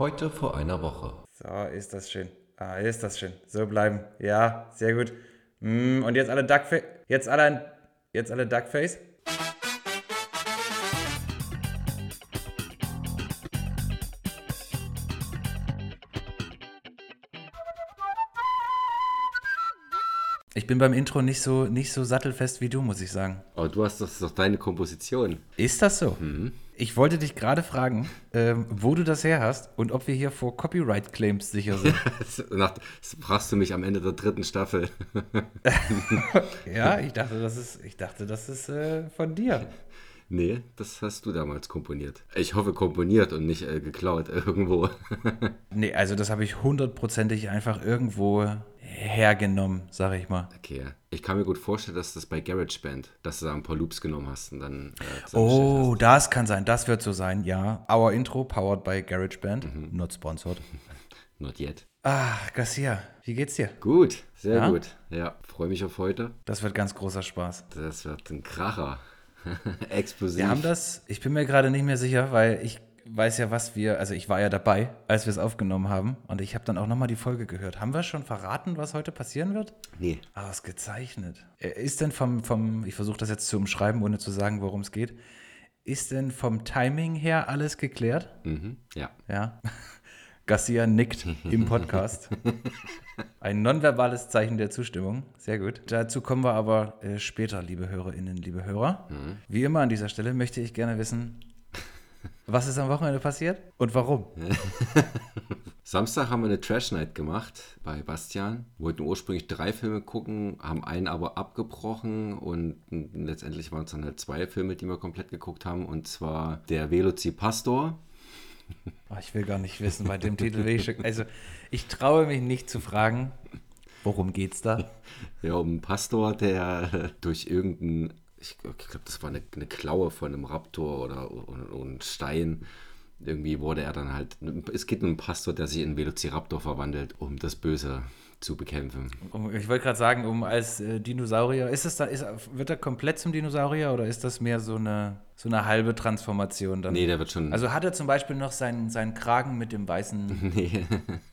Heute vor einer Woche. So, ist das schön. Ah, ist das schön. So bleiben. Ja, sehr gut. Mm, und jetzt alle Duckface. Jetzt alle, jetzt alle Duckface. Ich bin beim Intro nicht so, nicht so sattelfest wie du, muss ich sagen. Aber du hast das ist doch deine Komposition. Ist das so? Ich wollte dich gerade fragen, ähm, wo du das her hast und ob wir hier vor Copyright-Claims sicher sind. Das fragst du mich am Ende der dritten Staffel. ja, ich dachte, das ist, ich dachte, das ist äh, von dir. Nee, das hast du damals komponiert. Ich hoffe komponiert und nicht äh, geklaut irgendwo. Nee, also das habe ich hundertprozentig einfach irgendwo hergenommen, sage ich mal. Okay, ich kann mir gut vorstellen, dass das bei GarageBand, dass du da ein paar Loops genommen hast und dann äh, Oh, das kann sein, das wird so sein, ja. Our Intro, powered by GarageBand, not sponsored. hast. Not yet. Ah, Garcia, wie geht's dir? Gut, sehr Ja? gut. Ja, freue mich auf heute. Das wird ganz großer Spaß. Das wird ein Kracher. Explosiv. Wir haben das, ich bin mir gerade nicht mehr sicher, weil ich weiß ja, was wir, also ich war ja dabei, als wir es aufgenommen haben und ich habe dann auch nochmal die Folge gehört. Haben wir schon verraten, was heute passieren wird? Nee, Ah, was gezeichnet. Äh, Ist denn vom, vom ich versuche das jetzt zu umschreiben, ohne zu sagen, worum es geht, ist denn vom Timing her alles geklärt? mhm. ja. Ja. Garcia nickt im Podcast. Ein nonverbales Zeichen der Zustimmung. Sehr gut. Dazu kommen wir aber äh, später, liebe Hörerinnen, liebe Hörer. Wie immer an dieser Stelle möchte ich gerne wissen, was ist am Wochenende passiert und warum? Samstag haben wir eine Trash Night gemacht bei Bastian. Wollten ursprünglich drei Filme gucken, haben einen aber abgebrochen und letztendlich waren es dann halt zwei Filme, die wir komplett geguckt haben. Und zwar der Velocipastor. Ah, ich will gar nicht wissen, bei dem Titel will ich schon, Also, ich traue mich nicht zu fragen, worum geht's da? Ja, um einen Pastor, der durch irgendeinen, ich, ich glaube, das war eine, eine Klaue von einem Raptor oder, ein Stein. Irgendwie wurde er dann halt. Es geht um einen Pastor, der sich in Velociraptor verwandelt, um das Böse zu bekämpfen. Ich wollte gerade sagen, um als äh, Dinosaurier, ist es da, ist, wird er komplett zum Dinosaurier oder ist das mehr so eine, so eine halbe Transformation dann? Nee, der wird schon. Also hat er zum Beispiel noch seinen, seinen Kragen mit dem weißen. Nee,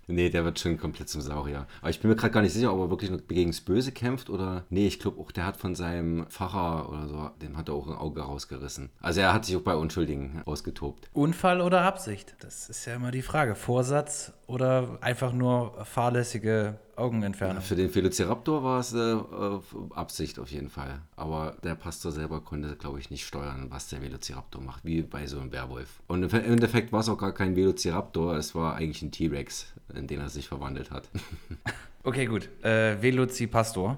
nee, der wird schon komplett zum Saurier. Aber ich bin mir gerade gar nicht sicher, ob er wirklich gegen das Böse kämpft oder. Nee, ich glaube auch, der hat von seinem Pfarrer oder so, dem hat er auch ein Auge rausgerissen. Also er hat sich auch bei Unschuldigen ausgetobt. Unfall oder Absicht? Das ist ja immer die Frage. Vorsatz oder einfach nur fahrlässige Augenentfernung? Für den Velociraptor war es äh, äh, Absicht auf jeden Fall. Aber der Pastor selber konnte, glaube ich, nicht steuern, was der Velociraptor macht, wie bei so einem Werwolf. Und im Endeffekt war es auch gar kein Velociraptor, es war eigentlich ein T-Rex, in den er sich verwandelt hat. Okay, gut. Äh, Velocipastor.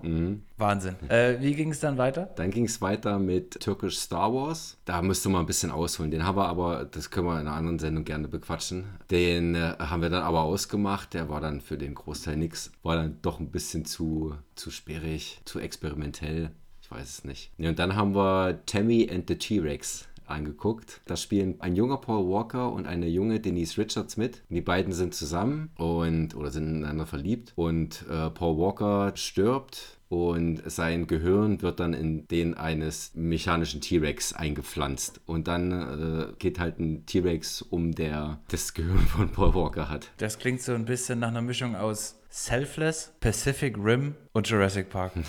Wahnsinn. Äh, wie ging es dann weiter? Dann ging es weiter mit Türkisch Star Wars. Da müsste man ein bisschen ausholen. Den haben wir aber, das können wir in einer anderen Sendung gerne bequatschen. Den äh, haben wir dann aber ausgemacht. Der war dann für den Großteil nix. War dann doch ein bisschen zu, zu sperrig, zu experimentell. Ich weiß es nicht. Ja, und dann haben wir Tammy and the T-Rex angeguckt. Da spielen ein junger Paul Walker und eine junge Denise Richards mit. Die beiden sind zusammen und oder sind ineinander verliebt. Und äh, Paul Walker stirbt und sein Gehirn wird dann in den eines mechanischen T-Rex eingepflanzt. Und dann äh, geht halt ein T-Rex um, der das Gehirn von Paul Walker hat. Das klingt so ein bisschen nach einer Mischung aus Selfless, Pacific Rim und Jurassic Park.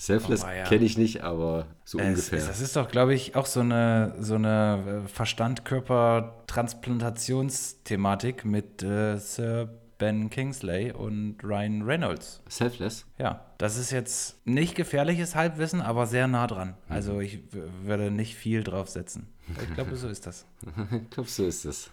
Selfless Oh, ja. kenne ich nicht, aber so Es, ungefähr. das ist doch, glaube ich, auch so eine, so eine äh, Verstand-Körper-Transplantationsthematik mit äh, Sir Ben Kingsley und Ryan Reynolds. Selfless? Ja, das ist jetzt nicht gefährliches Halbwissen, aber sehr nah dran. Also ich würde nicht viel draufsetzen. Ich glaube, so ist das. Ich glaube, so ist es.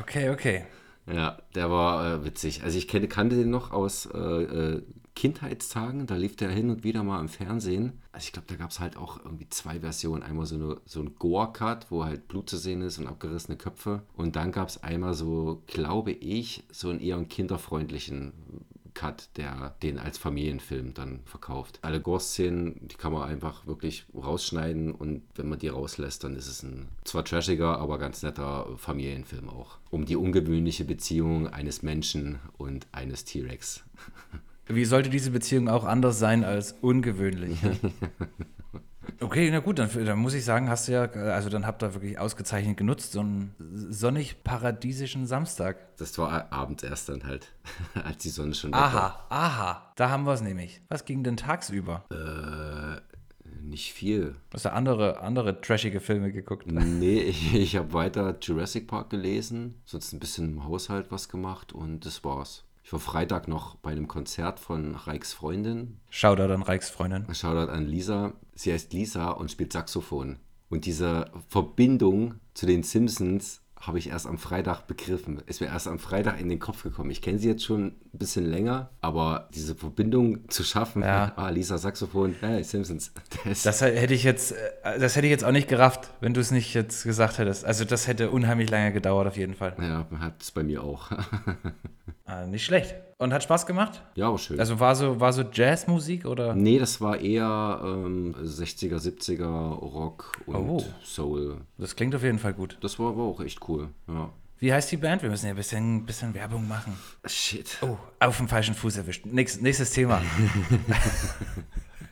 Okay, okay. Ja, der war äh, witzig. Also ich kenne, kannte den noch aus äh, äh, Kindheitstagen. Da lief der hin und wieder mal im Fernsehen. Also ich glaube, da gab es halt auch irgendwie zwei Versionen. Einmal so, eine, so ein Gore-Cut, wo halt Blut zu sehen ist und abgerissene Köpfe. Und dann gab es einmal so, glaube ich, so einen eher kinderfreundlichen Cut, der den als Familienfilm dann verkauft. Alle Gore-Szenen, die kann man einfach wirklich rausschneiden und wenn man die rauslässt, dann ist es ein zwar trashiger, aber ganz netter Familienfilm auch. Um die ungewöhnliche Beziehung eines Menschen und eines T-Rex. Wie sollte diese Beziehung auch anders sein als ungewöhnlich? Okay, na gut, dann, dann muss ich sagen, hast du ja, also dann habt ihr wirklich ausgezeichnet genutzt, so einen sonnig-paradiesischen Samstag. Das war abends erst dann halt, als die Sonne schon weg Aha, aha, da haben wir es nämlich. Was ging denn tagsüber? war. Äh, nicht viel. Hast du andere, andere trashige Filme geguckt? Nee, ich, ich habe weiter Jurassic Park gelesen, sonst ein bisschen im Haushalt was gemacht und das war's. Ich war Freitag noch bei einem Konzert von Reichs Freundin. Shoutout an Reichsfreundin. Shoutout an Lisa. Sie heißt Lisa und spielt Saxophon. Und diese Verbindung zu den Simpsons habe ich erst am Freitag begriffen. Ist mir erst am Freitag in den Kopf gekommen. Ich kenne sie jetzt schon ein bisschen länger, aber diese Verbindung zu schaffen, Ja. ah, Lisa Saxophon, hey, Simpsons. Das, Das hätte ich jetzt, äh, das hätte ich jetzt auch nicht gerafft, wenn du es nicht jetzt gesagt hättest. Also das hätte unheimlich lange gedauert auf jeden Fall. ja, hat es bei mir auch. Ah, nicht schlecht. Und hat Spaß gemacht? ja, aber schön. Also war so, war so Jazzmusik oder? nee, das war eher ähm, 60er, 70er Rock und Oh. Soul. Das klingt auf jeden Fall gut. Das war aber auch echt cool. Ja. Wie heißt die Band? Wir müssen ja ein bisschen, bisschen Werbung machen. Shit. Oh, auf dem falschen Fuß erwischt. Nächstes, nächstes Thema.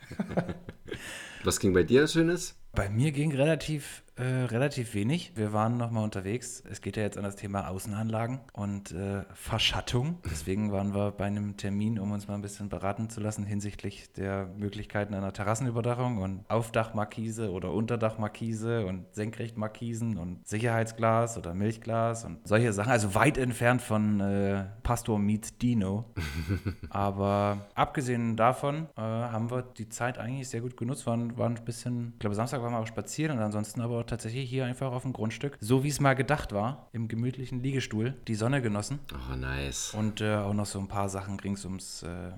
Was ging bei dir Schönes? Bei mir ging relativ, äh, relativ wenig. Wir waren nochmal unterwegs. Es geht ja jetzt an das Thema Außenanlagen und äh, Verschattung. Deswegen waren wir bei einem Termin, um uns mal ein bisschen beraten zu lassen hinsichtlich der Möglichkeiten einer Terrassenüberdachung und Aufdachmarkise oder Unterdachmarkise und Senkrechtmarkisen und Sicherheitsglas oder Milchglas und solche Sachen. Also weit entfernt von äh, Pastor meets Dino. Aber abgesehen davon äh, haben wir die Zeit eigentlich sehr gut genutzt. Waren, waren ein bisschen, ich glaube, Samstag waren wir auch spazieren und ansonsten aber tatsächlich hier einfach auf dem Grundstück, so wie es mal gedacht war, im gemütlichen Liegestuhl, die Sonne genossen Oh, nice. und äh, auch noch so ein paar Sachen rings ums. Äh,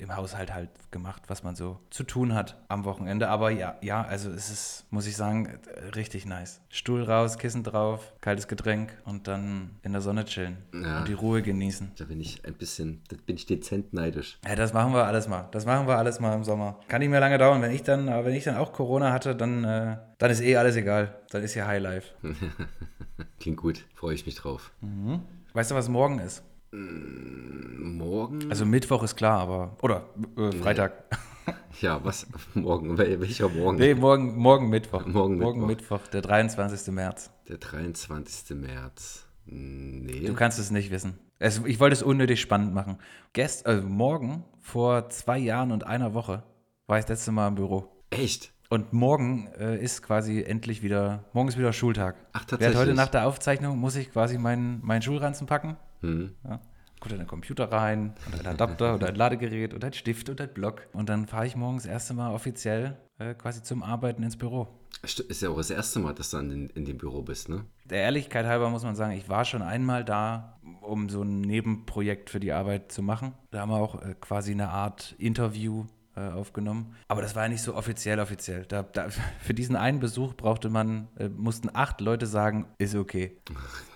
im Haushalt halt gemacht, was man so zu tun hat am Wochenende. Aber ja, ja, also es ist, muss ich sagen, richtig nice. Stuhl raus, Kissen drauf, kaltes Getränk und dann in der Sonne chillen Ja. und die Ruhe genießen. Da bin ich ein bisschen, da bin ich dezent neidisch. Ja, das machen wir alles mal. Das machen wir alles mal im Sommer. Kann nicht mehr lange dauern. Wenn ich dann, aber wenn ich dann auch Corona hatte, dann, äh, dann ist eh alles egal. Dann ist ja Highlife. Klingt gut, freue ich mich drauf. Weißt du, was morgen ist? Morgen? Also Mittwoch ist klar, aber. Oder äh, Freitag. Ja, was? Morgen? Wel- Welcher Morgen? Nee, morgen, morgen Mittwoch. Morgen morgen Mittwoch. Mittwoch, der 23. März. Der 23. März. Nee. Du kannst es nicht wissen. Es, ich wollte es unnötig spannend machen. Gest, also morgen, vor zwei Jahren und einer Woche, war ich das letzte Mal im Büro. Echt? Und morgen äh, ist quasi endlich wieder, morgen ist wieder Schultag. Ach, tatsächlich? heute nach der Aufzeichnung muss ich quasi meinen, meinen Schulranzen packen. Hm. Ja. Gut, in den Computer rein und ein Adapter oder ein Ladegerät und ein Stift und ein Block. Und dann fahre ich morgens das erste Mal offiziell äh, quasi zum Arbeiten ins Büro. St- Ist ja auch das erste Mal, dass du den, in dem Büro bist, ne? Der Ehrlichkeit halber muss man sagen, ich war schon einmal da, um so ein Nebenprojekt für die Arbeit zu machen. Da haben wir auch äh, quasi eine Art Interview äh, aufgenommen. Aber das war ja nicht so offiziell offiziell. Da, da, für diesen einen Besuch brauchte man, äh, mussten acht Leute sagen, ist okay.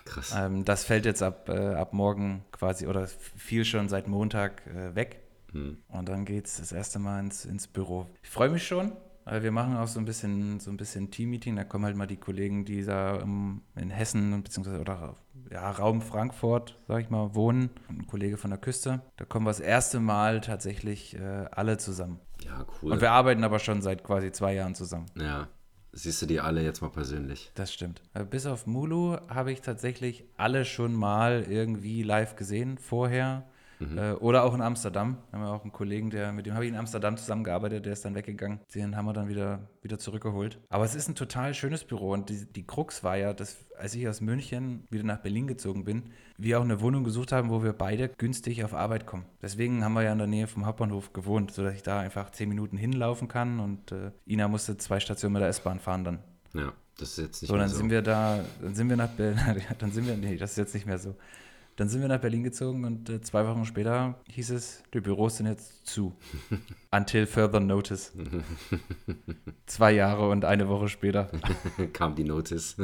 Krass. Ähm, das fällt jetzt ab, äh, ab morgen quasi oder fiel schon seit Montag äh, weg. Und dann geht es das erste Mal ins, ins Büro. Ich freue mich schon. Weil Wir machen auch so ein bisschen so ein bisschen Team-Meeting. Da kommen halt mal die Kollegen, die da in Hessen beziehungsweise oder ja, Raum Frankfurt, sag ich mal, wohnen. Und ein Kollege von der Küste. Da kommen wir das erste Mal tatsächlich äh, alle zusammen. Ja, cool. Und wir arbeiten aber schon seit quasi zwei Jahren zusammen. ja. Siehst du die alle jetzt mal persönlich? Das stimmt. Äh, Bis auf Mulu habe ich tatsächlich alle schon mal irgendwie live gesehen vorher. Äh, oder auch in Amsterdam. Da haben wir auch einen Kollegen, der, mit dem habe ich in Amsterdam zusammengearbeitet, der ist dann weggegangen. Den haben wir dann wieder, wieder zurückgeholt. Aber es ist ein total schönes Büro. Und die, die Krux war ja, dass als ich aus München wieder nach Berlin gezogen bin, wir auch eine Wohnung gesucht haben, wo wir beide günstig auf Arbeit kommen. Deswegen haben wir ja in der Nähe vom Hauptbahnhof gewohnt, sodass ich da einfach zehn Minuten hinlaufen kann und äh, Ina musste zwei Stationen mit der S-Bahn fahren dann. Ja, das ist jetzt nicht So, mehr dann so. sind wir da, dann sind wir nach Berlin, dann sind wir, nee, das ist jetzt nicht mehr so. Dann sind wir nach Berlin gezogen und äh, zwei Wochen später hieß es, die Büros sind jetzt zu. Until further notice. zwei Jahre und eine Woche später Kam die Notice.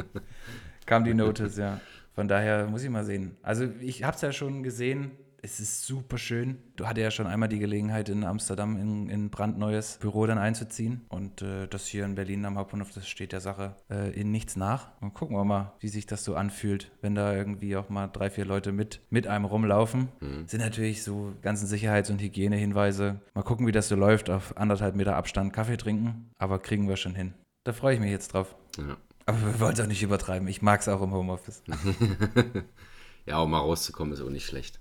kam die Notice, ja. Von daher muss ich mal sehen. Also ich habe es ja schon gesehen, Es ist super schön. Du hattest ja schon einmal die Gelegenheit, in Amsterdam in ein brandneues Büro dann einzuziehen. Und äh, das hier in Berlin am Hauptbahnhof, das steht der Sache äh, in nichts nach. Und gucken wir mal, wie sich das so anfühlt, wenn da irgendwie auch mal drei, vier Leute mit, mit einem rumlaufen. Mhm. Sind natürlich so ganzen Sicherheits- und Hygienehinweise. Mal gucken, wie das so läuft. Auf anderthalb Meter Abstand Kaffee trinken. Aber kriegen wir schon hin. Da freue ich mich jetzt drauf. Ja. Aber wir wollen es auch nicht übertreiben. Ich mag es auch im Homeoffice. ja, um mal rauszukommen, ist auch nicht schlecht.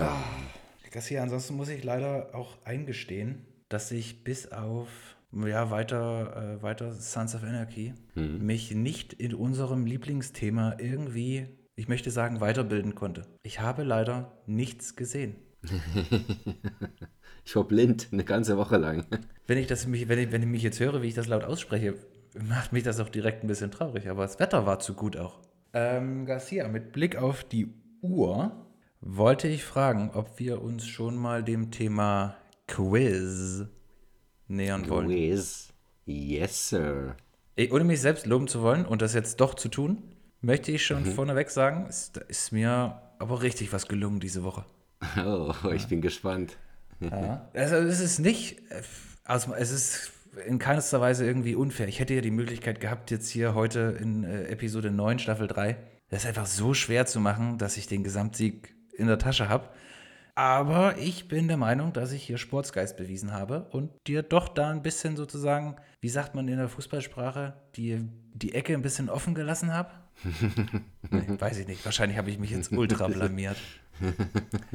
Ähm. Garcia, ansonsten muss ich leider auch eingestehen, dass ich bis auf ja, weiter, äh, weiter Sons of Anarchy hm. mich nicht in unserem Lieblingsthema irgendwie, ich möchte sagen, weiterbilden konnte. Ich habe leider nichts gesehen. ich war blind eine ganze Woche lang. Wenn ich, das, wenn, ich, wenn ich mich jetzt höre, wie ich das laut ausspreche, macht mich das auch direkt ein bisschen traurig. Aber das Wetter war zu gut auch. Ähm, Garcia, mit Blick auf die Uhr wollte ich fragen, ob wir uns schon mal dem Thema Quiz nähern wollen. Quiz? Yes, sir. Ey, ohne mich selbst loben zu wollen und das jetzt doch zu tun, möchte ich schon mhm. vorneweg sagen, es ist mir aber richtig was gelungen diese Woche. Oh, ich ja. bin gespannt. Ja. Also es ist nicht, also es ist in keinster Weise irgendwie unfair. Ich hätte ja die Möglichkeit gehabt, jetzt hier heute in äh, Episode 9, Staffel 3, das einfach so schwer zu machen, dass ich den Gesamtsieg in der Tasche habe. Aber ich bin der Meinung, dass ich hier Sportsgeist bewiesen habe und dir doch da ein bisschen sozusagen, wie sagt man in der Fußballsprache, die, die Ecke ein bisschen offen gelassen habe. nee, weiß ich nicht. Wahrscheinlich habe ich mich jetzt ultra blamiert.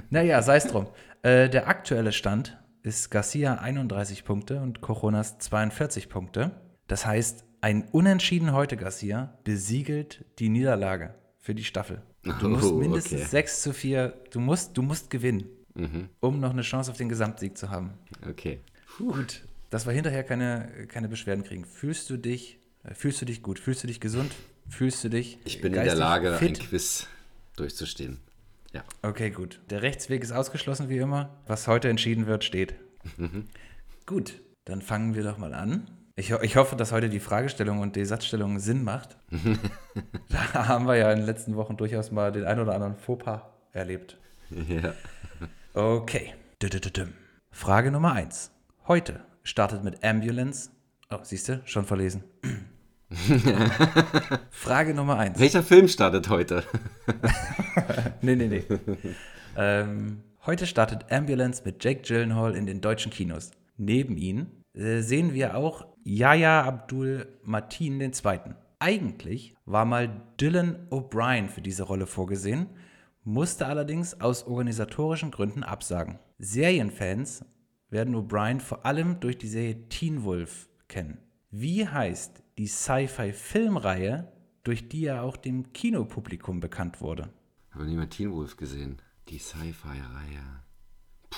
naja, sei es drum. Äh, der aktuelle Stand ist Garcia 31 Punkte und Coronas 42 Punkte. Das heißt, ein Unentschieden heute, Garcia, besiegelt die Niederlage für die Staffel. Du musst oh, mindestens okay. 6 zu 4, du musst, du musst gewinnen, mhm. um noch eine Chance auf den Gesamtsieg zu haben. Okay. Puh. Gut, dass wir hinterher keine, keine Beschwerden kriegen. Fühlst du dich, äh, fühlst du dich gut? Fühlst du dich gesund? Fühlst du dich Ich bin in der Lage, fit? ein Quiz durchzustehen. Ja. Okay, gut. Der Rechtsweg ist ausgeschlossen wie immer. Was heute entschieden wird, steht. Mhm. Gut, dann fangen wir doch mal an. Ich, ich, hoffe, dass heute die Fragestellung und die Satzstellung Sinn macht. da haben wir ja in den letzten Wochen durchaus mal den ein oder anderen Fauxpas erlebt. Ja. Okay. Frage Nummer 1. Heute startet mit Ambulance. Oh, siehst du, schon verlesen. Frage Nummer 1. Welcher Film startet heute? nee, nee, nee. Ähm, heute startet Ambulance mit Jake Gyllenhaal in den deutschen Kinos. Neben ihm äh, sehen wir auch Yahya Abdul Matin II. Eigentlich war mal Dylan O'Brien für diese Rolle vorgesehen, musste allerdings aus organisatorischen Gründen absagen. Serienfans werden O'Brien vor allem durch die Serie Teen Wolf kennen. Wie heißt die Sci-Fi-Filmreihe, durch die er auch dem Kinopublikum bekannt wurde? Habe nie mal Teen Wolf gesehen. Die Sci-Fi-Reihe.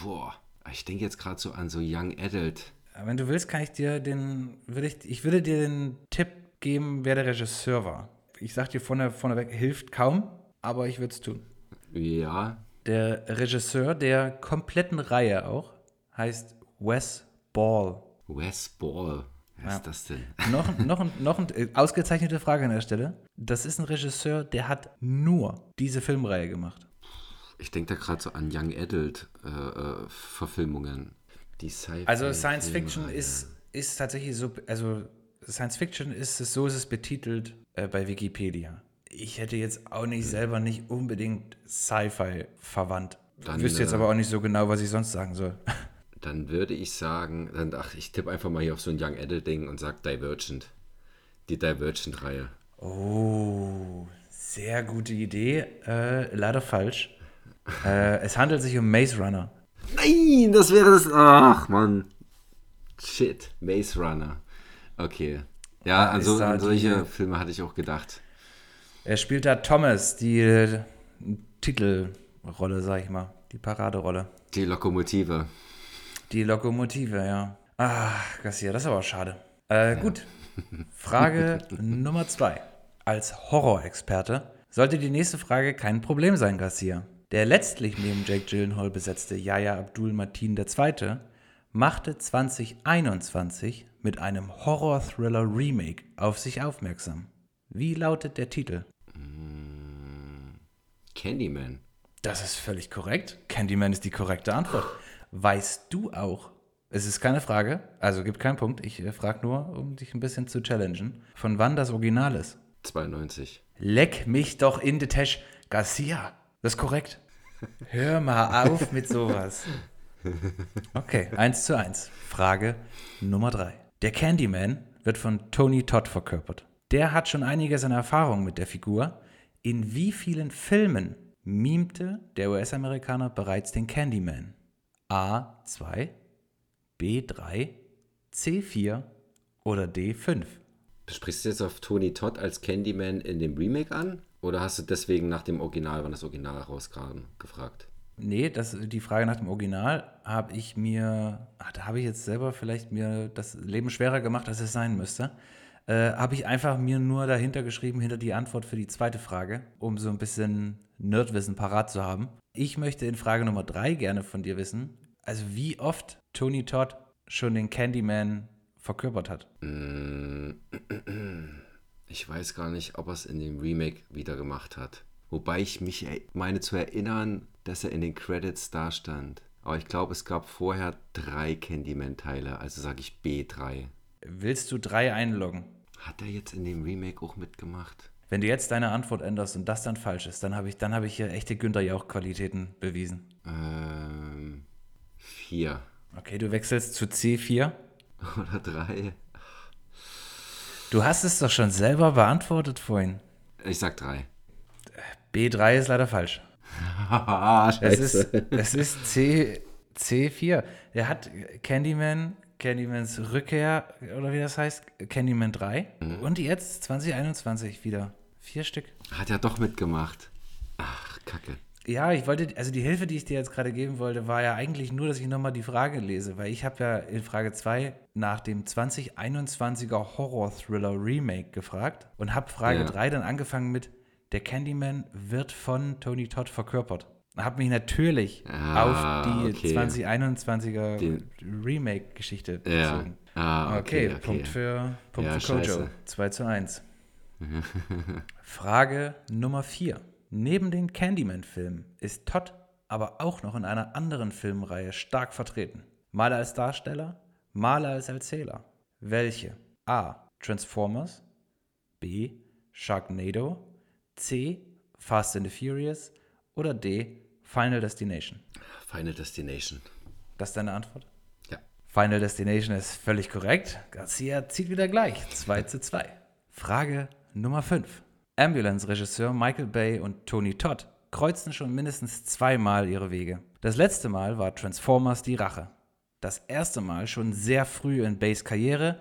Boah, ich denke jetzt gerade so an so Young Adult. Wenn du willst, kann ich dir den, würde ich, ich würde dir den Tipp geben, wer der Regisseur war. Ich sag dir vorne, vorneweg, hilft kaum, aber ich würde es tun. Ja. Der Regisseur der kompletten Reihe auch heißt Wes Ball. Wes Ball. Ja. ist das denn? Noch, noch, noch eine äh, ausgezeichnete Frage an der Stelle. Das ist ein Regisseur, der hat nur diese Filmreihe gemacht. Ich denke da gerade so an Young Adult äh, äh, Verfilmungen. Die Sci also Science Fiction ist, ist tatsächlich so, also Science Fiction ist es, so ist es betitelt äh, bei Wikipedia. Ich hätte jetzt auch nicht selber nicht unbedingt Sci-Fi verwandt. Dann, Wüsste jetzt äh, aber auch nicht so genau, was ich sonst sagen soll. Dann würde ich sagen, dann, ach, ich tippe einfach mal hier auf so ein Young Adult Ding und sage Divergent. Die Divergent-Reihe. Oh, sehr gute Idee. Äh, leider falsch. äh, es handelt sich um Maze Runner. Nein, das wäre das. Ach, Mann. Shit. Maze Runner. Okay. Ja, an, so, an solche die, Filme hatte ich auch gedacht. Er spielt da Thomas, die äh, Titelrolle, sag ich mal. Die Paraderolle. Die Lokomotive. Die Lokomotive, ja. Ach, Garcia, das ist aber schade. Äh, ja. gut. Frage Nummer zwei. Als Horrorexperte sollte die nächste Frage kein Problem sein, Garcia. Der letztlich neben Jake Gyllenhaal besetzte Yahya Abdul Mateen II. machte 2021 mit einem Horror-Thriller-Remake auf sich aufmerksam. Wie lautet der Titel? Mm, Candyman. Das ist völlig korrekt. Candyman ist die korrekte Antwort. Weißt du auch, es ist keine Frage, also gibt keinen Punkt, ich äh, frage nur, um dich ein bisschen zu challengen, von wann das Original ist. 92. Leck mich doch in the Tash. Garcia, das ist korrekt. Hör mal auf mit sowas. Okay, 1 zu 1. Frage Nummer 3. Der Candyman wird von Tony Todd verkörpert. Der hat schon einige seiner Erfahrungen mit der Figur. In wie vielen Filmen mimte der US-Amerikaner bereits den Candyman? A2, B3, C4 oder D5? Sprichst du jetzt auf Tony Todd als Candyman in dem Remake an? Oder hast du deswegen nach dem Original, wann das Original rauskam, gefragt? Nee, das, die Frage nach dem Original habe ich mir, ach, da habe ich jetzt selber vielleicht mir das Leben schwerer gemacht, als es sein müsste. Äh, habe ich einfach mir nur dahinter geschrieben, hinter die Antwort für die zweite Frage, um so ein bisschen Nerdwissen parat zu haben. Ich möchte in Frage Nummer drei gerne von dir wissen, also wie oft Tony Todd schon den Candyman verkörpert hat. Ich weiß gar nicht, ob er es in dem Remake wieder gemacht hat. Wobei ich mich meine zu erinnern, dass er in den Credits da stand. Aber ich glaube, es gab vorher drei Candyman-Teile, also sage ich B3. Willst du drei einloggen? Hat er jetzt in dem Remake auch mitgemacht? Wenn du jetzt deine Antwort änderst und das dann falsch ist, dann habe ich, dann habe ich hier echte Günther Jauch-Qualitäten bewiesen. Ähm, vier Okay, du wechselst zu C4. oder drei. Du hast es doch schon selber beantwortet vorhin. Ich sag drei. B3 ist leider falsch. Es ist, es ist C, C4. Er hat Candyman, Candymans Rückkehr, oder wie das heißt, Candyman 3. Und jetzt 2021 wieder. Vier Stück. Hat er doch mitgemacht. Ach, Kacke. Ja, ich wollte, also die Hilfe, die ich dir jetzt gerade geben wollte, war ja eigentlich nur, dass ich nochmal die Frage lese, weil ich habe ja in Frage 2 nach dem 2021er Horror-Thriller Remake gefragt und habe Frage Ja. 3 dann angefangen mit Der Candyman wird von Tony Todd verkörpert. Habe mich natürlich Ah, auf die okay. 2021er Den- Remake-Geschichte Ja. bezogen. Ah, Okay, okay, okay. Punkt für, Punkt Ja, für Kojo. scheiße. 2 zu 1. Frage Nummer 4. Neben den Candyman-Filmen ist Todd aber auch noch in einer anderen Filmreihe stark vertreten. Mal als Darsteller, mal als Erzähler. Welche? A. Transformers. B. Sharknado. C. Fast and the Furious. Oder D. Final Destination. Final Destination. Das ist deine Antwort? Ja. Final Destination ist völlig korrekt. Garcia zieht wieder gleich. 2 zu 2. Frage Nummer 5. Ambulance-Regisseur Michael Bay und Tony Todd kreuzten schon mindestens zweimal ihre Wege. Das letzte Mal war Transformers die Rache. Das erste Mal schon sehr früh in Bays Karriere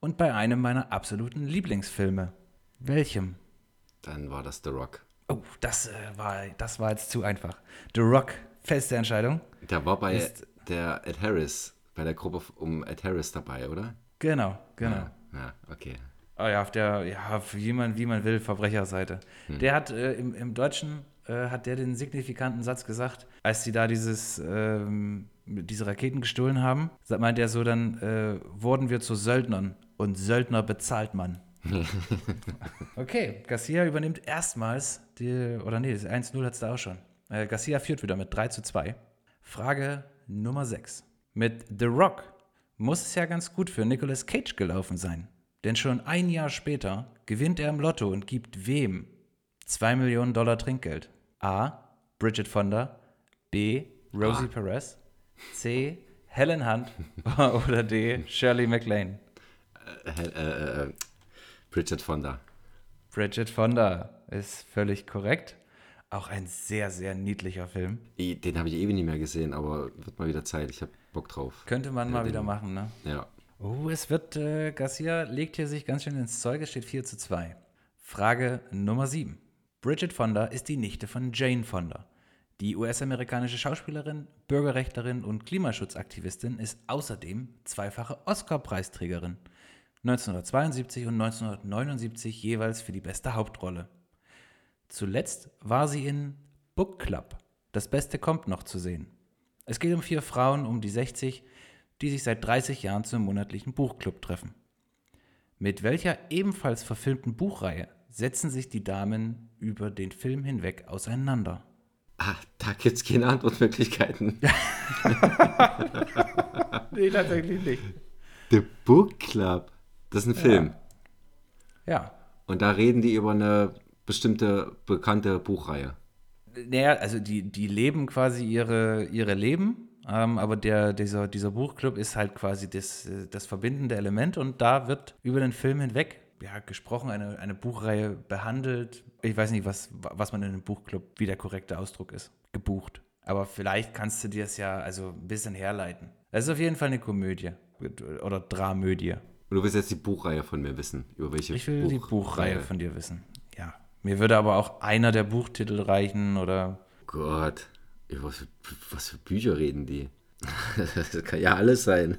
und bei einem meiner absoluten Lieblingsfilme. Welchem? Dann war das The Rock. Oh, das, äh, war, das war jetzt zu einfach. The Rock, feste Entscheidung. Der war bei Ist- der Ed Harris, bei der Gruppe um Ed Harris dabei, oder? Genau, genau. Ja, ja okay. Ah ja, auf der, ja, wie man, wie man will, Verbrecherseite. Der hat äh, im, im Deutschen äh, hat der den signifikanten Satz gesagt, als sie da dieses, ähm, diese Raketen gestohlen haben, sagt- meint er so, dann äh, wurden wir zu Söldnern und Söldner bezahlt man. okay, Garcia übernimmt erstmals die, oder nee, das 1-0 hat es da auch schon. Äh, Garcia führt wieder mit 3 zu 2. Frage Nummer 6. Mit The Rock muss es ja ganz gut für Nicolas Cage gelaufen sein. Denn schon ein Jahr später gewinnt er im Lotto und gibt wem 2 Millionen Dollar Trinkgeld? A. Bridget Fonda. B. Rosie Perez. C. Helen Hunt. Oder D. Shirley MacLaine. Äh, äh, äh, Bridget Fonda. Bridget Fonda ist völlig korrekt. Auch ein sehr, sehr niedlicher Film. Den habe ich ewig nicht mehr gesehen, aber wird mal wieder Zeit. Ich habe Bock drauf. Könnte man mal wieder machen, ne? Ja. Oh, es wird, äh, Garcia legt hier sich ganz schön ins Zeug, es steht 4 zu 2. Frage Nummer 7. Bridget Fonda ist die Nichte von Jane Fonda. Die US-amerikanische Schauspielerin, Bürgerrechtlerin und Klimaschutzaktivistin ist außerdem zweifache Oscar-Preisträgerin. 1972 und 1979 jeweils für die beste Hauptrolle. Zuletzt war sie in Book Club. Das Beste kommt noch zu sehen. Es geht um vier Frauen um die 60, die sich seit 30 Jahren zum monatlichen Buchclub treffen. Mit welcher ebenfalls verfilmten Buchreihe setzen sich die Damen über den Film hinweg auseinander? Ah, da gibt es keine Antwortmöglichkeiten. nee, tatsächlich nicht. The Book Club. Das ist ein Film. Ja. Und da reden die über eine bestimmte bekannte Buchreihe. Naja, also die, die leben quasi ihre, ihre Leben, ähm, aber der, dieser, dieser Buchclub ist halt quasi das, äh, das verbindende Element und da wird über den Film hinweg ja, gesprochen, eine, eine Buchreihe behandelt. Ich weiß nicht, was, was man in einem Buchclub, wie der korrekte Ausdruck ist, gebucht. Aber vielleicht kannst du dir das ja also ein bisschen herleiten. Es ist auf jeden Fall eine Komödie oder Dramödie. Und du willst jetzt die Buchreihe von mir wissen, über welche Ich will Buch die Buchreihe von dir wissen. Ja. Mir würde aber auch einer der Buchtitel reichen oder. Gott, was für, was für Bücher reden die? das kann ja alles sein.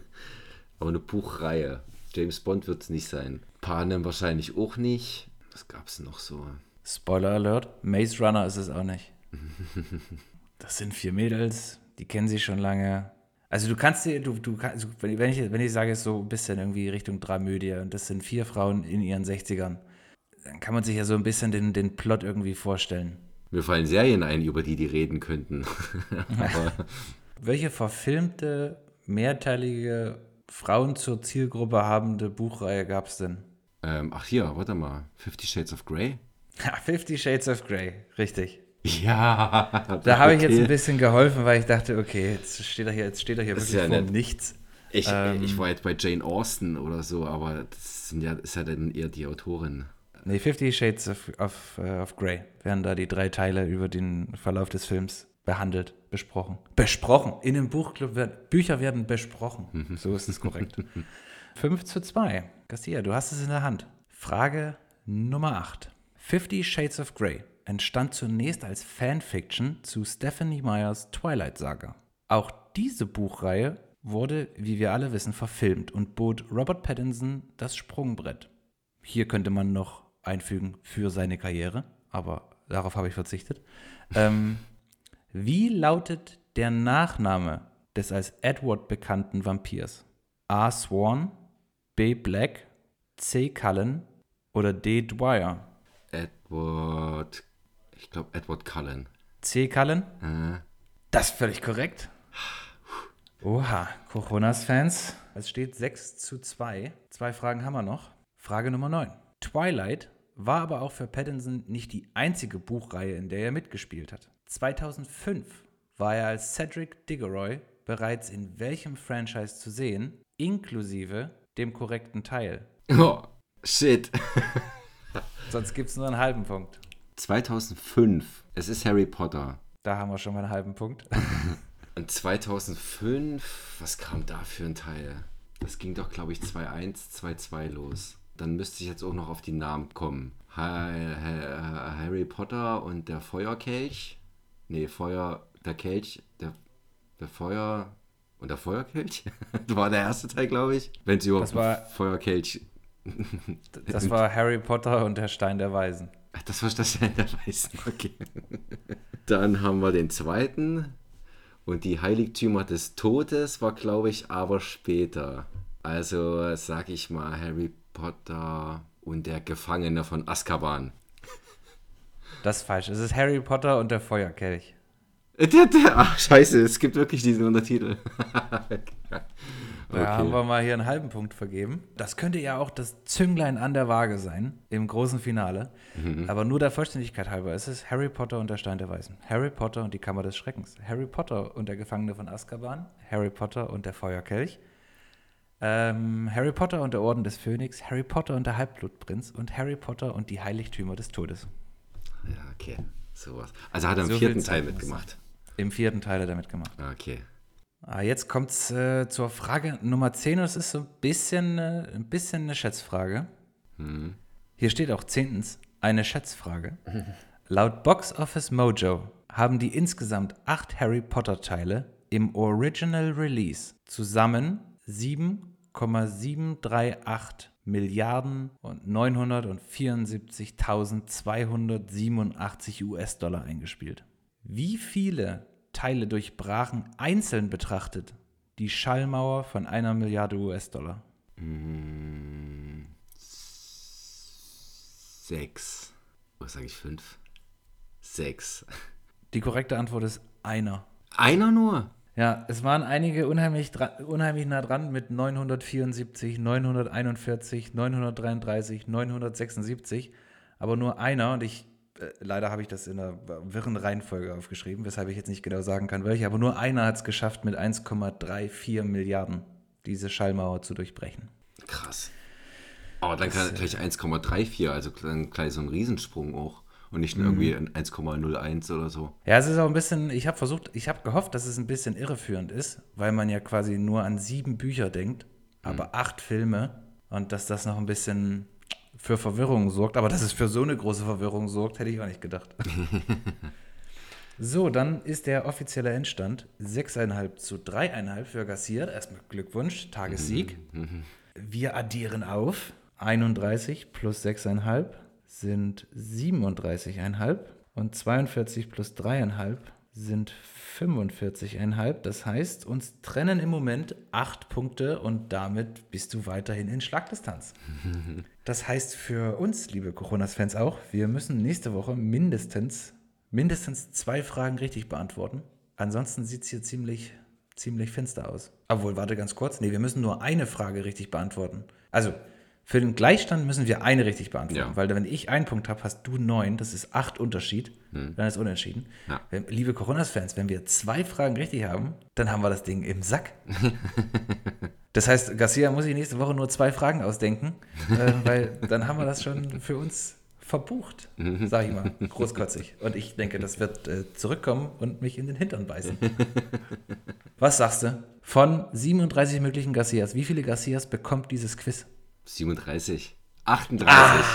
Aber eine Buchreihe. James Bond wird es nicht sein. Panem wahrscheinlich auch nicht. Was gab es noch so? Spoiler Alert: Maze Runner ist es auch nicht. das sind vier Mädels, die kennen sich schon lange. Also du kannst dir, du, du kannst, wenn ich, wenn ich sage, so ein bisschen irgendwie Richtung Dramödie und das sind vier Frauen in ihren 60ern, dann kann man sich ja so ein bisschen den, den Plot irgendwie vorstellen. Mir fallen Serien ein, über die die reden könnten. Welche verfilmte, mehrteilige, Frauen zur Zielgruppe habende Buchreihe gab es denn? Ähm, ach hier, warte mal. Fifty Shades of Grey? Ja, Fifty Shades of Grey, richtig. Ja. Da habe ich jetzt ein bisschen geholfen, weil ich dachte, okay, jetzt steht er hier, jetzt steht er hier wirklich ja vor nicht. nichts. Ich, ähm, ich war jetzt bei Jane Austen oder so, aber das sind ja, ist ja dann eher die Autorin. Nee, Fifty Shades of, of, uh, of Grey werden da die drei Teile über den Verlauf des Films behandelt, besprochen. Besprochen. In dem Buchclub werden Bücher werden besprochen. Mhm. So ist es korrekt. 5 zu 2. Garcia, du hast es in der Hand. Frage Nummer 8. Fifty Shades of Grey entstand zunächst als Fanfiction zu Stephanie Meyers Twilight-Saga. Auch diese Buchreihe wurde, wie wir alle wissen, verfilmt und bot Robert Pattinson das Sprungbrett. Hier könnte man noch einfügen für seine Karriere, aber darauf habe ich verzichtet. Ähm, wie lautet der Nachname des als Edward bekannten Vampirs? A. Swan, B. Black, C. Cullen oder D. Dwyer? Edward ich glaube, Edward Cullen. C. Cullen? Äh. Das ist völlig korrekt. Oha, Coronas-Fans. Es steht 6 zu 2. Zwei Fragen haben wir noch. Frage Nummer 9. Twilight war aber auch für Pattinson nicht die einzige Buchreihe, in der er mitgespielt hat. 2005 war er als Cedric Diggory bereits in welchem Franchise zu sehen, inklusive dem korrekten Teil? Oh, shit. Sonst gibt es nur einen halben Punkt. 2005. Es ist Harry Potter. Da haben wir schon mal einen halben Punkt. Und 2005, was kam da für ein Teil? Das ging doch, glaube ich, 2-1, 2-2 los. Dann müsste ich jetzt auch noch auf die Namen kommen. Harry Potter und der Feuerkelch. Nee, Feuer, der Kelch, der, der Feuer und der Feuerkelch. das war der erste Teil, glaube ich. Wenn sie überhaupt war, Feuerkelch. das war Harry Potter und der Stein der Weisen. Ach, das war das der Weißen. Okay. Dann haben wir den zweiten. Und die Heiligtümer des Todes war, glaube ich, aber später. Also sag ich mal Harry Potter und der Gefangene von Azkaban. Das ist falsch. Es ist Harry Potter und der Feuerkelch. Der, ach, scheiße, es gibt wirklich diesen Untertitel. Da haben wir mal hier einen halben Punkt vergeben. Das könnte ja auch das Zünglein an der Waage sein im großen Finale. Mhm. Aber nur der Vollständigkeit halber. Es ist Harry Potter und der Stein der Weisen. Harry Potter und die Kammer des Schreckens. Harry Potter und der Gefangene von Azkaban. Harry Potter und der Feuerkelch. Ähm, Harry Potter und der Orden des Phönix. Harry Potter und der Halbblutprinz. Und Harry Potter und die Heiligtümer des Todes. Ja, okay. Sowas. Also hat er im so vierten Teil mitgemacht. Im vierten Teil hat er mitgemacht. Okay. Ah, jetzt kommt es äh, zur Frage Nummer 10 und es ist so ein bisschen, äh, ein bisschen eine Schätzfrage. Mhm. Hier steht auch zehntens eine Schätzfrage. Laut Box Office Mojo haben die insgesamt acht Harry Potter Teile im Original Release zusammen 7,738 Milliarden und 974.287 US-Dollar eingespielt. Wie viele Teile durchbrachen einzeln betrachtet die Schallmauer von einer Milliarde US-Dollar? Sechs. Was sage ich? Fünf? Sechs. Die korrekte Antwort ist einer. Einer nur? Ja, es waren einige unheimlich, unheimlich nah dran mit 974, 941, 933, 976, aber nur einer und ich, äh, leider habe ich das in einer wirren Reihenfolge aufgeschrieben, weshalb ich jetzt nicht genau sagen kann, welche, aber nur einer hat es geschafft mit 1,34 Milliarden diese Schallmauer zu durchbrechen. Krass. Aber dann kann, kann ich 1,34, also dann gleich so ein Riesensprung auch und nicht irgendwie 1,01 oder so. Ja, es ist auch ein bisschen, ich habe versucht, ich habe gehofft, dass es ein bisschen irreführend ist, weil man ja quasi nur an sieben Bücher denkt, aber mhm. acht Filme und dass das noch ein bisschen für Verwirrung sorgt, aber dass es für so eine große Verwirrung sorgt, hätte ich auch nicht gedacht. so, dann ist der offizielle Endstand 6,5 zu 3,5 für Gassiert. Erstmal Glückwunsch, Tagessieg. Mhm. Mhm. Wir addieren auf 31 plus 6,5 sind 37,5 und 42 plus 3,5 sind 45,5. Das heißt, uns trennen im Moment 8 Punkte und damit bist du weiterhin in Schlagdistanz. Das heißt für uns, liebe Coronas-Fans auch, wir müssen nächste Woche mindestens, mindestens zwei Fragen richtig beantworten. Ansonsten sieht es hier ziemlich, ziemlich finster aus. Obwohl, warte ganz kurz. Nee, wir müssen nur eine Frage richtig beantworten. Also, für den Gleichstand müssen wir eine richtig beantworten, ja. weil wenn ich einen Punkt habe, hast du neun, das ist acht Unterschied, hm. dann ist unentschieden. Ja. Wenn, liebe Coronas-Fans, wenn wir zwei Fragen richtig haben, dann haben wir das Ding im Sack. das heißt, Garcia muss sich nächste Woche nur zwei Fragen ausdenken, äh, weil dann haben wir das schon für uns verbucht, sag ich mal, großkotzig. Und ich denke, das wird äh, zurückkommen und mich in den Hintern beißen. Was sagst du? Von 37 möglichen Garcias, wie viele Garcias bekommt dieses Quiz? 37. 38.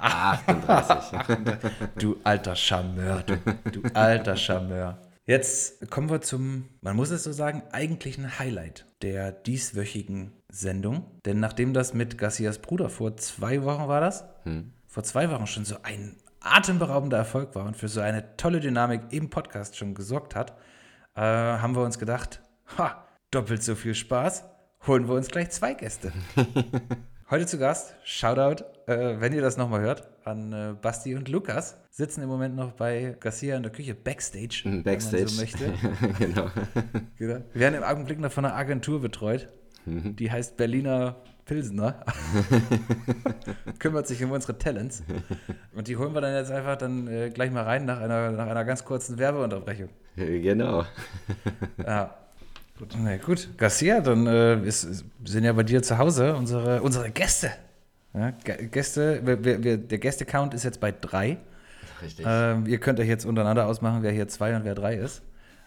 Ah, 38. du alter Charmeur, du, du alter Charmeur. Jetzt kommen wir zum, man muss es so sagen, eigentlichen Highlight der dieswöchigen Sendung. Denn nachdem das mit Garcias Bruder vor zwei Wochen war das, hm. vor zwei Wochen schon so ein atemberaubender Erfolg war und für so eine tolle Dynamik im Podcast schon gesorgt hat, äh, haben wir uns gedacht, ha, doppelt so viel Spaß, holen wir uns gleich zwei Gäste. Heute zu Gast, Shoutout, äh, wenn ihr das nochmal hört, an äh, Basti und Lukas. Sitzen im Moment noch bei Garcia in der Küche, Backstage, Backstage. wenn man so möchte. genau. genau. Wir werden im Augenblick noch von einer Agentur betreut, mhm. die heißt Berliner Pilsener. Kümmert sich um unsere Talents. Und die holen wir dann jetzt einfach dann äh, gleich mal rein nach einer, nach einer ganz kurzen Werbeunterbrechung. Genau. ja. Gut. Nee, gut. Garcia, dann äh, ist, sind ja bei dir zu Hause unsere, unsere Gäste. Ja, Gäste, wir, wir, der Gäste-Count ist jetzt bei drei. Richtig. Ähm, ihr könnt euch jetzt untereinander ausmachen, wer hier zwei und wer drei ist.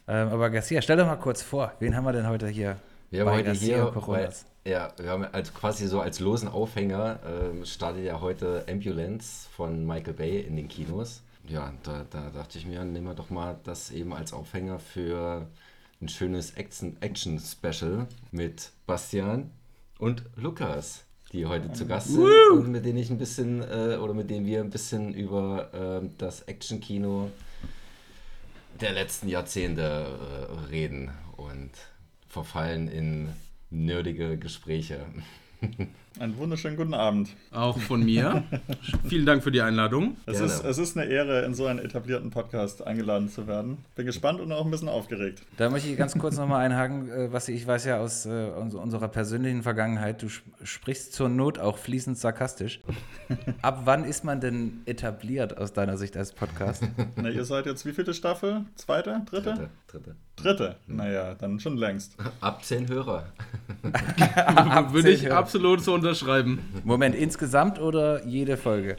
Ähm, aber Garcia, stell doch mal kurz vor, wen haben wir denn heute hier? Wir haben heute Garcia hier, weil, ja, wir haben als, quasi so als losen Aufhänger ähm, startet ja heute Ambulance von Michael Bay in den Kinos. Ja, da, da dachte ich mir, nehmen wir doch mal das eben als Aufhänger für ein schönes Action-Special mit Bastian und Lukas, die heute zu Gast sind Woo! und mit denen ich ein bisschen äh, oder mit denen wir ein bisschen über äh, das Action-Kino der letzten Jahrzehnte äh, reden und verfallen in nerdige Gespräche. Einen wunderschönen guten Abend. Auch von mir. Vielen Dank für die Einladung. Es ist, es ist eine Ehre, in so einen etablierten Podcast eingeladen zu werden. Bin gespannt und auch ein bisschen aufgeregt. Da möchte ich ganz kurz nochmal einhaken, äh, was ich weiß ja aus äh, unserer persönlichen Vergangenheit, du sprichst zur Not auch fließend sarkastisch. Ab wann ist man denn etabliert aus deiner Sicht als Podcast? Na, ihr seid jetzt wie viele Staffel? Zweite? Dritte? Dritte. Dritte. Dritte? Naja, dann schon längst. Ab zehn Hörer. Würde ich absolut so unterschreiben. Moment, insgesamt oder jede Folge?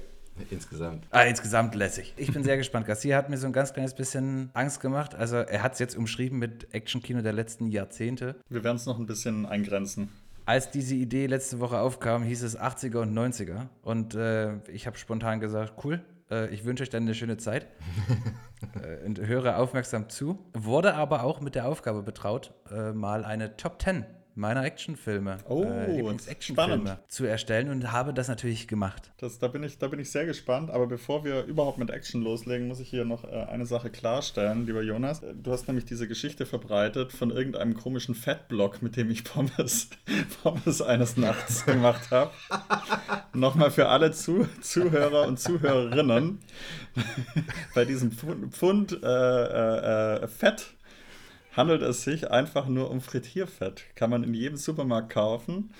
Insgesamt. Ah, insgesamt lässig. Ich bin sehr gespannt. Garcia hat mir so ein ganz kleines bisschen Angst gemacht. Also er hat es jetzt umschrieben mit Actionkino der letzten Jahrzehnte. Wir werden es noch ein bisschen eingrenzen. Als diese Idee letzte Woche aufkam, hieß es 80er und 90er. Und äh, ich habe spontan gesagt, cool, ich wünsche euch dann eine schöne Zeit äh, und höre aufmerksam zu. Wurde aber auch mit der Aufgabe betraut, äh, mal eine Top 10 meiner Actionfilme, Oh, äh, Lieblings-Actionfilme spannend. zu erstellen und habe das natürlich gemacht. Das, da, bin ich, da bin ich sehr gespannt. Aber bevor wir überhaupt mit Action loslegen, muss ich hier noch äh, eine Sache klarstellen, lieber Jonas. Äh, Du hast nämlich diese Geschichte verbreitet von irgendeinem komischen Fettblock, mit dem ich Pommes, Pommes eines Nachts gemacht habe. Nochmal für alle Zu Zuhörer und Zuhörerinnen. Bei diesem Pfund, Pfund äh, äh, äh, Fett handelt es sich einfach nur um Frittierfett. Kann man in jedem Supermarkt kaufen.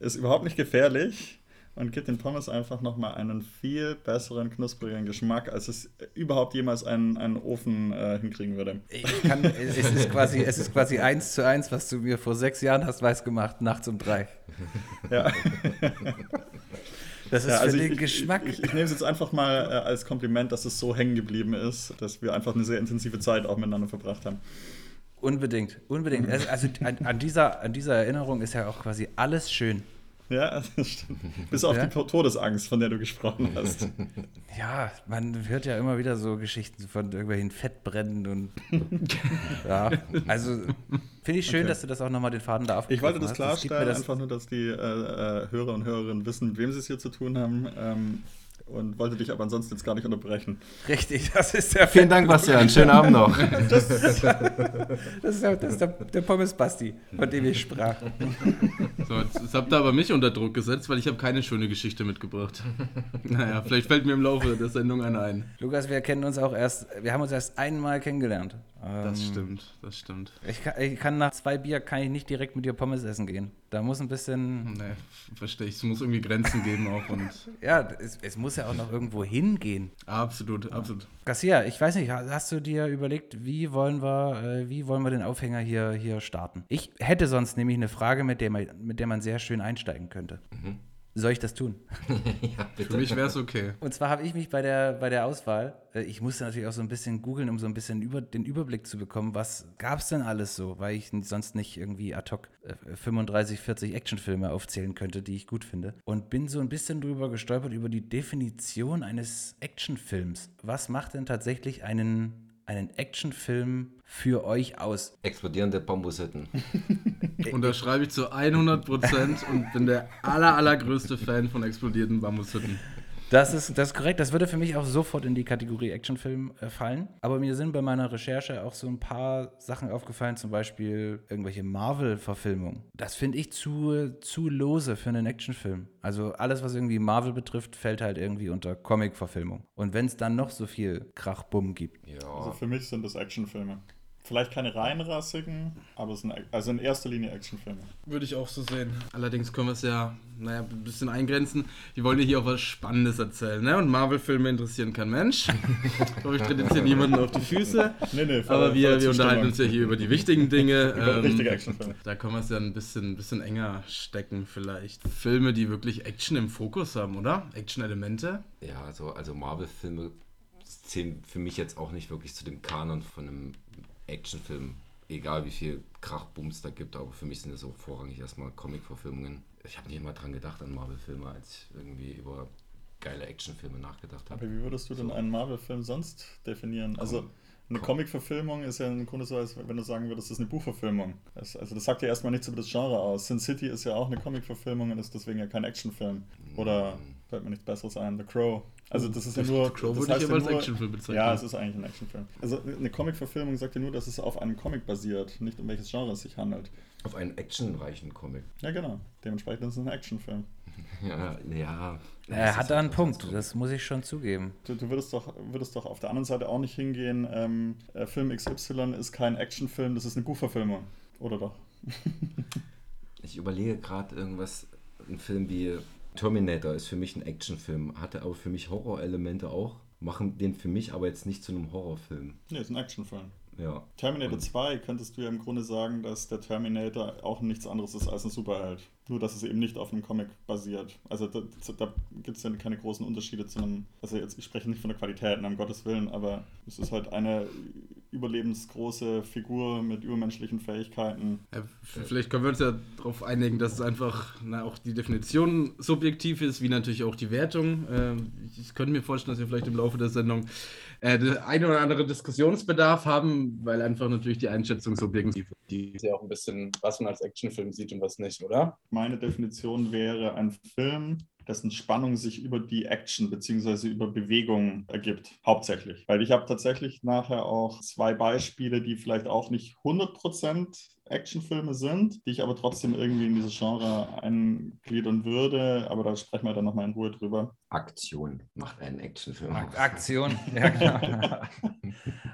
Ist überhaupt nicht gefährlich und gibt den Pommes einfach nochmal einen viel besseren, knusprigen Geschmack, als es überhaupt jemals einen, einen Ofen äh, hinkriegen würde. Ich kann, es, ist quasi, es ist quasi eins zu eins, was du mir vor sechs Jahren hast weiß gemacht, nachts um drei. Ja. Das ist Ja, also für ich, den ich, Geschmack. Ich, ich nehme es jetzt einfach mal äh, als Kompliment, dass es so hängen geblieben ist, dass wir einfach eine sehr intensive Zeit auch miteinander verbracht haben. Unbedingt, unbedingt. Also also an, an, dieser, an dieser Erinnerung ist ja auch quasi alles schön. Ja, das stimmt. Bis auf Ja. die Todesangst, von der du gesprochen hast. Ja, man hört ja immer wieder so Geschichten von irgendwelchen Fettbrennen und ja, also finde ich schön, Okay. dass du das auch nochmal den Faden da Ich wollte das hast. klarstellen, das- einfach nur, dass die äh, äh, Hörer und Hörerinnen wissen, mit wem sie es hier zu tun haben. Ähm, und wollte dich aber ansonsten jetzt gar nicht unterbrechen. Richtig, das ist der Vielen Dank, Bastian. Schönen Abend noch. Das ist, der, das ist der, der Pommes Basti, von dem ich sprach. So, jetzt, jetzt habt ihr aber mich unter Druck gesetzt, weil ich habe keine schöne Geschichte mitgebracht. Naja, vielleicht fällt mir im Laufe der Sendung eine ein. Lukas, wir kennen uns auch erst, wir haben uns erst einmal kennengelernt. Das Ähm, stimmt, das stimmt. Ich kann, ich kann nach zwei Bier kann ich nicht direkt mit dir Pommes essen gehen. Da muss ein bisschen, Nee, verstehe ich. Es muss irgendwie Grenzen geben auch und ja, es, es muss ja auch noch irgendwo hingehen. absolut, absolut. Garcia, ich weiß nicht, hast du dir überlegt, wie wollen wir, äh, wie wollen wir den Aufhänger hier, hier starten? Ich hätte sonst nämlich eine Frage, mit der man, mit der man sehr schön einsteigen könnte. Soll ich das tun? ja, bitte. Für mich wäre es okay. Und zwar habe ich mich bei der, bei der Auswahl, äh, ich musste natürlich auch so ein bisschen googeln, um so ein bisschen über, den Überblick zu bekommen, was gab es denn alles so, weil ich sonst nicht irgendwie ad hoc äh, 35, 40 Actionfilme aufzählen könnte, die ich gut finde. Und bin so ein bisschen drüber gestolpert über die Definition eines Actionfilms. Was macht denn tatsächlich einen, einen Actionfilm für euch aus? Explodierende Bambushütten. Unterschreibe ich zu 100% und bin der aller, allergrößte Fan von explodierten Bambushütten. Das ist, das ist korrekt. Das würde für mich auch sofort in die Kategorie Actionfilm äh, fallen. Aber mir sind bei meiner Recherche auch so ein paar Sachen aufgefallen, zum Beispiel irgendwelche Marvel-Verfilmungen. Das finde ich zu, zu lose für einen Actionfilm. Also alles, was irgendwie Marvel betrifft, fällt halt irgendwie unter Comic-Verfilmung. Und wenn es dann noch so viel Krachbumm gibt. Also Ja. für mich sind das Actionfilme. Vielleicht keine reinrassigen, aber es sind also in erster Linie Actionfilme. Würde ich auch so sehen. Allerdings können wir es ja, naja, ein bisschen eingrenzen. Die wollen ja hier auch was Spannendes erzählen, ne? Und Marvel-Filme interessieren kein Mensch. Ich glaube, ich trete jetzt hier niemanden auf die Füße. Nee, nee, voll- Aber wir, wir unterhalten uns ja hier über die wichtigen Dinge. Über ähm, richtige Actionfilme. Da können wir es ja ein bisschen, bisschen enger stecken vielleicht. Filme, die wirklich Action im Fokus haben, oder? Action-Elemente. Ja, also, also Marvel-Filme zählen für mich jetzt auch nicht wirklich zu dem Kanon von einem Actionfilm. Egal wie viel Krachbums da gibt, aber für mich sind es auch vorrangig erstmal Comic-Verfilmungen. Ich habe nicht immer dran gedacht an Marvel-Filme, als ich irgendwie über geile Actionfilme nachgedacht habe. Aber wie würdest du denn So. einen Marvel-Film sonst definieren? Also eine. Comic-Verfilmung ist ja im Grunde so, als wenn du sagen würdest, das ist eine Buchverfilmung. Das, also das sagt ja erstmal nichts über das Genre aus. Sin City ist ja auch eine Comic-Verfilmung und ist deswegen ja kein Actionfilm. Oder fällt mir nichts Besseres ein, The Crow. Also das ist ja nur... Crow das würde ich heißt aber ja als nur- Actionfilm bezeichnen. Ja, es ist eigentlich ein Actionfilm. Also eine Comic-Verfilmung sagt ja nur, dass es auf einem Comic basiert, nicht um welches Genre es sich handelt. Auf einen actionreichen Comic. Ja, genau. Dementsprechend ist es ein Actionfilm. Ja, ja. Er hat da einen Punkt, das muss ich schon zugeben. Du, du würdest, doch, würdest doch auf der anderen Seite auch nicht hingehen, ähm, äh, Film XY ist kein Actionfilm, das ist eine Buchverfilmung. Oder doch? Ich überlege gerade irgendwas, ein Film wie Terminator ist für mich ein Actionfilm, hatte aber für mich Horrorelemente auch, machen den für mich aber jetzt nicht zu einem Horrorfilm. Nee, ist ein Actionfilm. Ja. Terminator Und- 2 könntest du ja im Grunde sagen, dass der Terminator auch nichts anderes ist als ein Superheld. Nur, dass es eben nicht auf einem Comic basiert. Also da, da gibt es ja keine großen Unterschiede zu einem. Also jetzt, ich spreche nicht von der Qualität, um Gottes Willen, aber es ist halt eine überlebensgroße Figur mit übermenschlichen Fähigkeiten. Ja, vielleicht können wir uns ja darauf einigen, dass es einfach na, auch die Definition subjektiv ist, wie natürlich auch die Wertung. Ähm, ich, könnte mir vorstellen, dass wir vielleicht im Laufe der Sendung äh, der eine oder andere Diskussionsbedarf haben, weil einfach natürlich die Einschätzung subjektiv ist. Die ist ja auch ein bisschen, was man als Actionfilm sieht und was nicht, oder? Meine Definition wäre ein Film, dessen Spannung sich über die Action bzw. über Bewegung ergibt, hauptsächlich. Weil ich habe tatsächlich nachher auch zwei Beispiele, die vielleicht auch nicht 100% Actionfilme sind, die ich aber trotzdem irgendwie in dieses Genre eingliedern würde. Aber da sprechen wir dann nochmal in Ruhe drüber. Aktion macht einen Actionfilm. Ak Aktion, ja genau.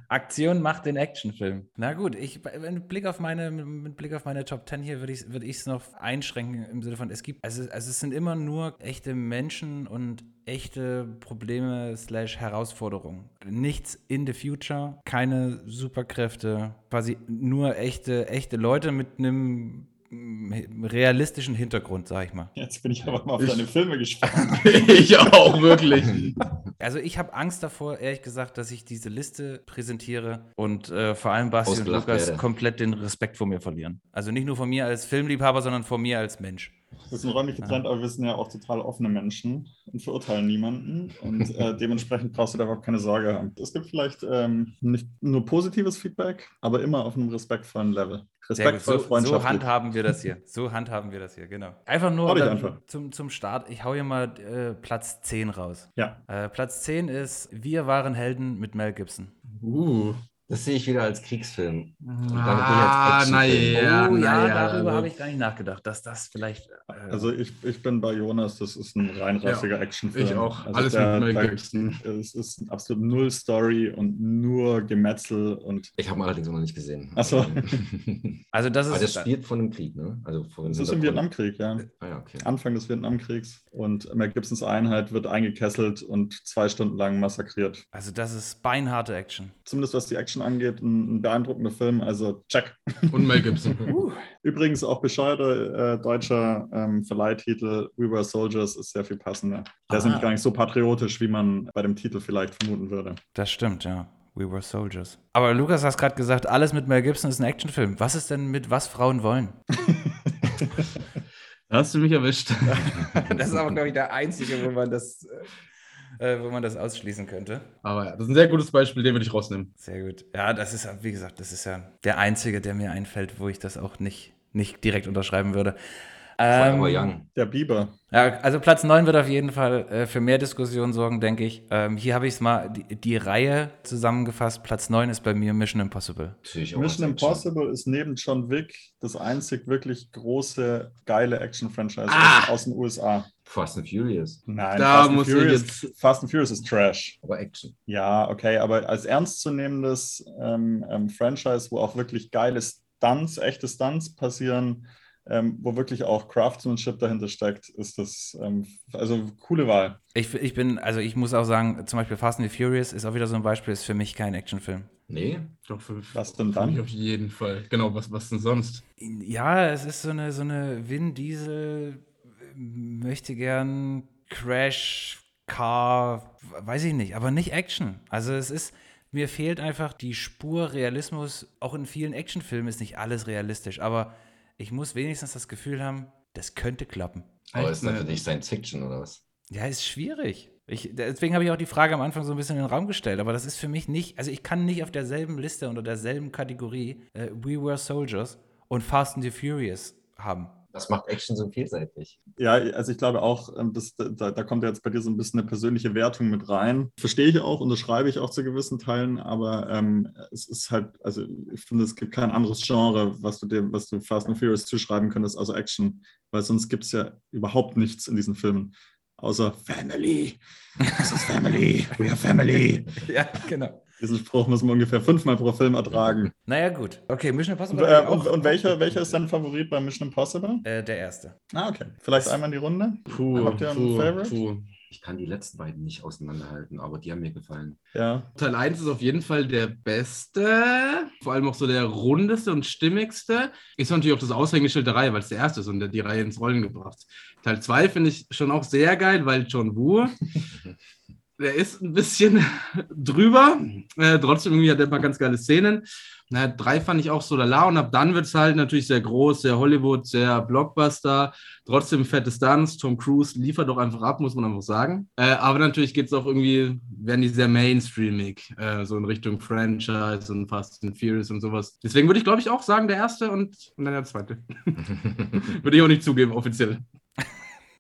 Aktion macht den Actionfilm. Na gut, ich, mit, Blick auf meine, mit Blick auf meine Top 10 hier würde ich es würd noch einschränken im Sinne von, es gibt, also, also es sind immer nur echte Menschen und echte Probleme slash Herausforderungen. Nichts in the future, keine Superkräfte, quasi nur echte, echte Leute mit einem realistischen Hintergrund, sag ich mal. Jetzt bin ich aber mal auf ich, deine Filme gespannt. ich auch, wirklich. Also ich habe Angst davor, ehrlich gesagt, dass ich diese Liste präsentiere und äh, vor allem Basti und Lukas werde. komplett den Respekt vor mir verlieren. Also nicht nur von mir als Filmliebhaber, sondern von mir als Mensch. Wir sind räumlich getrennt, aber wir sind ja auch total offene Menschen und verurteilen niemanden. Und äh, dementsprechend brauchst du da überhaupt keine Sorge haben. Es gibt vielleicht ähm, nicht nur positives Feedback, aber immer auf einem respektvollen Level. Respektvoll, so, so handhaben wir das hier. So handhaben wir das hier, genau. Einfach nur einfach. Zum, zum Start. Ich hau hier mal äh, Platz 10 raus. Ja. Äh, Platz 10 ist Wir waren Helden mit Mel Gibson. Uh. Das sehe ich wieder als Kriegsfilm. Und ah, naja, oh, ja, ja, darüber also, habe ich gar nicht nachgedacht, dass das vielleicht. Äh, also ich, ich bin bei Jonas, das ist ein reinrassiger ja, Actionfilm. Ich auch. Also Alles der, mit Mel Gibson. Es ist ein absolut null Story und nur Gemetzel und. Ich habe ihn allerdings noch nicht gesehen. Achso. also das ist. Aber das spielt von einem Krieg, ne? Also von das ist im Vietnamkrieg, ja. Ah, ja okay. Anfang des Vietnamkriegs und Mel Gibsons Einheit wird eingekesselt und zwei Stunden lang massakriert. Also das ist beinharte Action. Zumindest was die Action angeht, ein, ein beeindruckender Film, also check. Und Mel Gibson. Übrigens auch bescheuerter äh, deutscher ähm, Verleihtitel We Were Soldiers ist sehr viel passender. Der ah. ist nämlich gar nicht so patriotisch, wie man bei dem Titel vielleicht vermuten würde. Das stimmt, ja. We Were Soldiers. Aber Lukas, hast gerade gesagt, alles mit Mel Gibson ist ein Actionfilm. Was ist denn mit was Frauen wollen? Da hast du mich erwischt. das ist aber, glaube ich, der einzige, wo man das, äh, wo man das ausschließen könnte. Aber ja, das ist ein sehr gutes Beispiel, den würde ich rausnehmen. Sehr gut. Ja, das ist, wie gesagt, das ist ja der einzige, der mir einfällt, wo ich das auch nicht, nicht direkt unterschreiben würde. Ähm, Young. Der Biber. Ja, also Platz 9 wird auf jeden Fall äh, für mehr Diskussion sorgen, denke ich. Ähm, hier habe ich es mal, die, die, Reihe zusammengefasst. Platz 9 ist bei mir Mission Impossible. Mission Impossible ist neben John Wick das einzig wirklich große, geile Action-Franchise ah! aus den USA. Fast and Furious. Nein, da Fast, muss and Furious, jetzt... Fast and Furious ist Trash. Aber Action. Ja, okay, aber als ernstzunehmendes ähm, ähm, Franchise, wo auch wirklich geile Stunts, echte Stunts passieren, ähm, wo wirklich auch Craftsmanship dahinter steckt, ist das ähm, also coole Wahl. Ich, ich bin, also ich muss auch sagen, zum Beispiel Fast and the Furious ist auch wieder so ein Beispiel, ist für mich kein Actionfilm. Nee. Doch, für, was denn dann? auf jeden Fall. Genau, was, was denn sonst? Ja, es ist so eine, so eine Vin Diesel möchte gern Crash Car, weiß ich nicht, aber nicht Action. Also es ist, mir fehlt einfach die Spur Realismus. Auch in vielen Actionfilmen ist nicht alles realistisch, aber ich muss wenigstens das Gefühl haben, das könnte klappen. Aber ist das für dich Science Fiction oder was? Ja, ist schwierig. Ich, deswegen habe ich auch die Frage am Anfang so ein bisschen in den Raum gestellt, aber das ist für mich nicht, also ich kann nicht auf derselben Liste unter derselben Kategorie äh, We Were Soldiers und Fast and the Furious haben. Das macht Action so vielseitig. Ja, also ich glaube auch, ähm, das, da, da, kommt jetzt bei dir so ein bisschen eine persönliche Wertung mit rein. Verstehe ich auch, unterschreibe ich auch zu gewissen Teilen, aber ähm, es ist halt, also ich finde, es gibt kein anderes Genre, was du dem, was du Fast and Furious zuschreiben könntest, außer Action, weil sonst gibt es ja überhaupt nichts in diesen Filmen. Außer Family. Das ist Family. We are Family. ja, genau. Diesen Spruch muss man ungefähr fünfmal pro Film ertragen. Naja, gut. Okay, Mission Impossible. Und, äh, und, und welcher, welcher ist dein Favorit bei Mission Impossible? Äh, der erste. Ah, okay. Vielleicht einmal in die Runde. Puh, Habt ihr einen Favorite? Puh. Ich kann die letzten beiden nicht auseinanderhalten, aber die haben mir gefallen. Ja. Teil 1 ist auf jeden Fall der beste, vor allem auch so der rundeste und stimmigste. Ist natürlich auch das Aushängeschild der Reihe, weil es der erste ist und der die Reihe ins Rollen gebracht. Teil 2 finde ich schon auch sehr geil, weil John Woo der ist ein bisschen drüber. Äh, trotzdem irgendwie hat er ein paar ganz geile Szenen. Na, drei fand ich auch so lala und ab dann wird es halt natürlich sehr groß, sehr Hollywood, sehr Blockbuster. Trotzdem fette Stunts. Tom Cruise liefert doch einfach ab, muss man einfach sagen. Äh, aber natürlich geht es auch irgendwie, werden die sehr mainstreamig, äh, so in Richtung Franchise und Fast and Furious und sowas. Deswegen würde ich, glaube ich, auch sagen, der erste und, und dann der zweite. würde ich auch nicht zugeben, offiziell.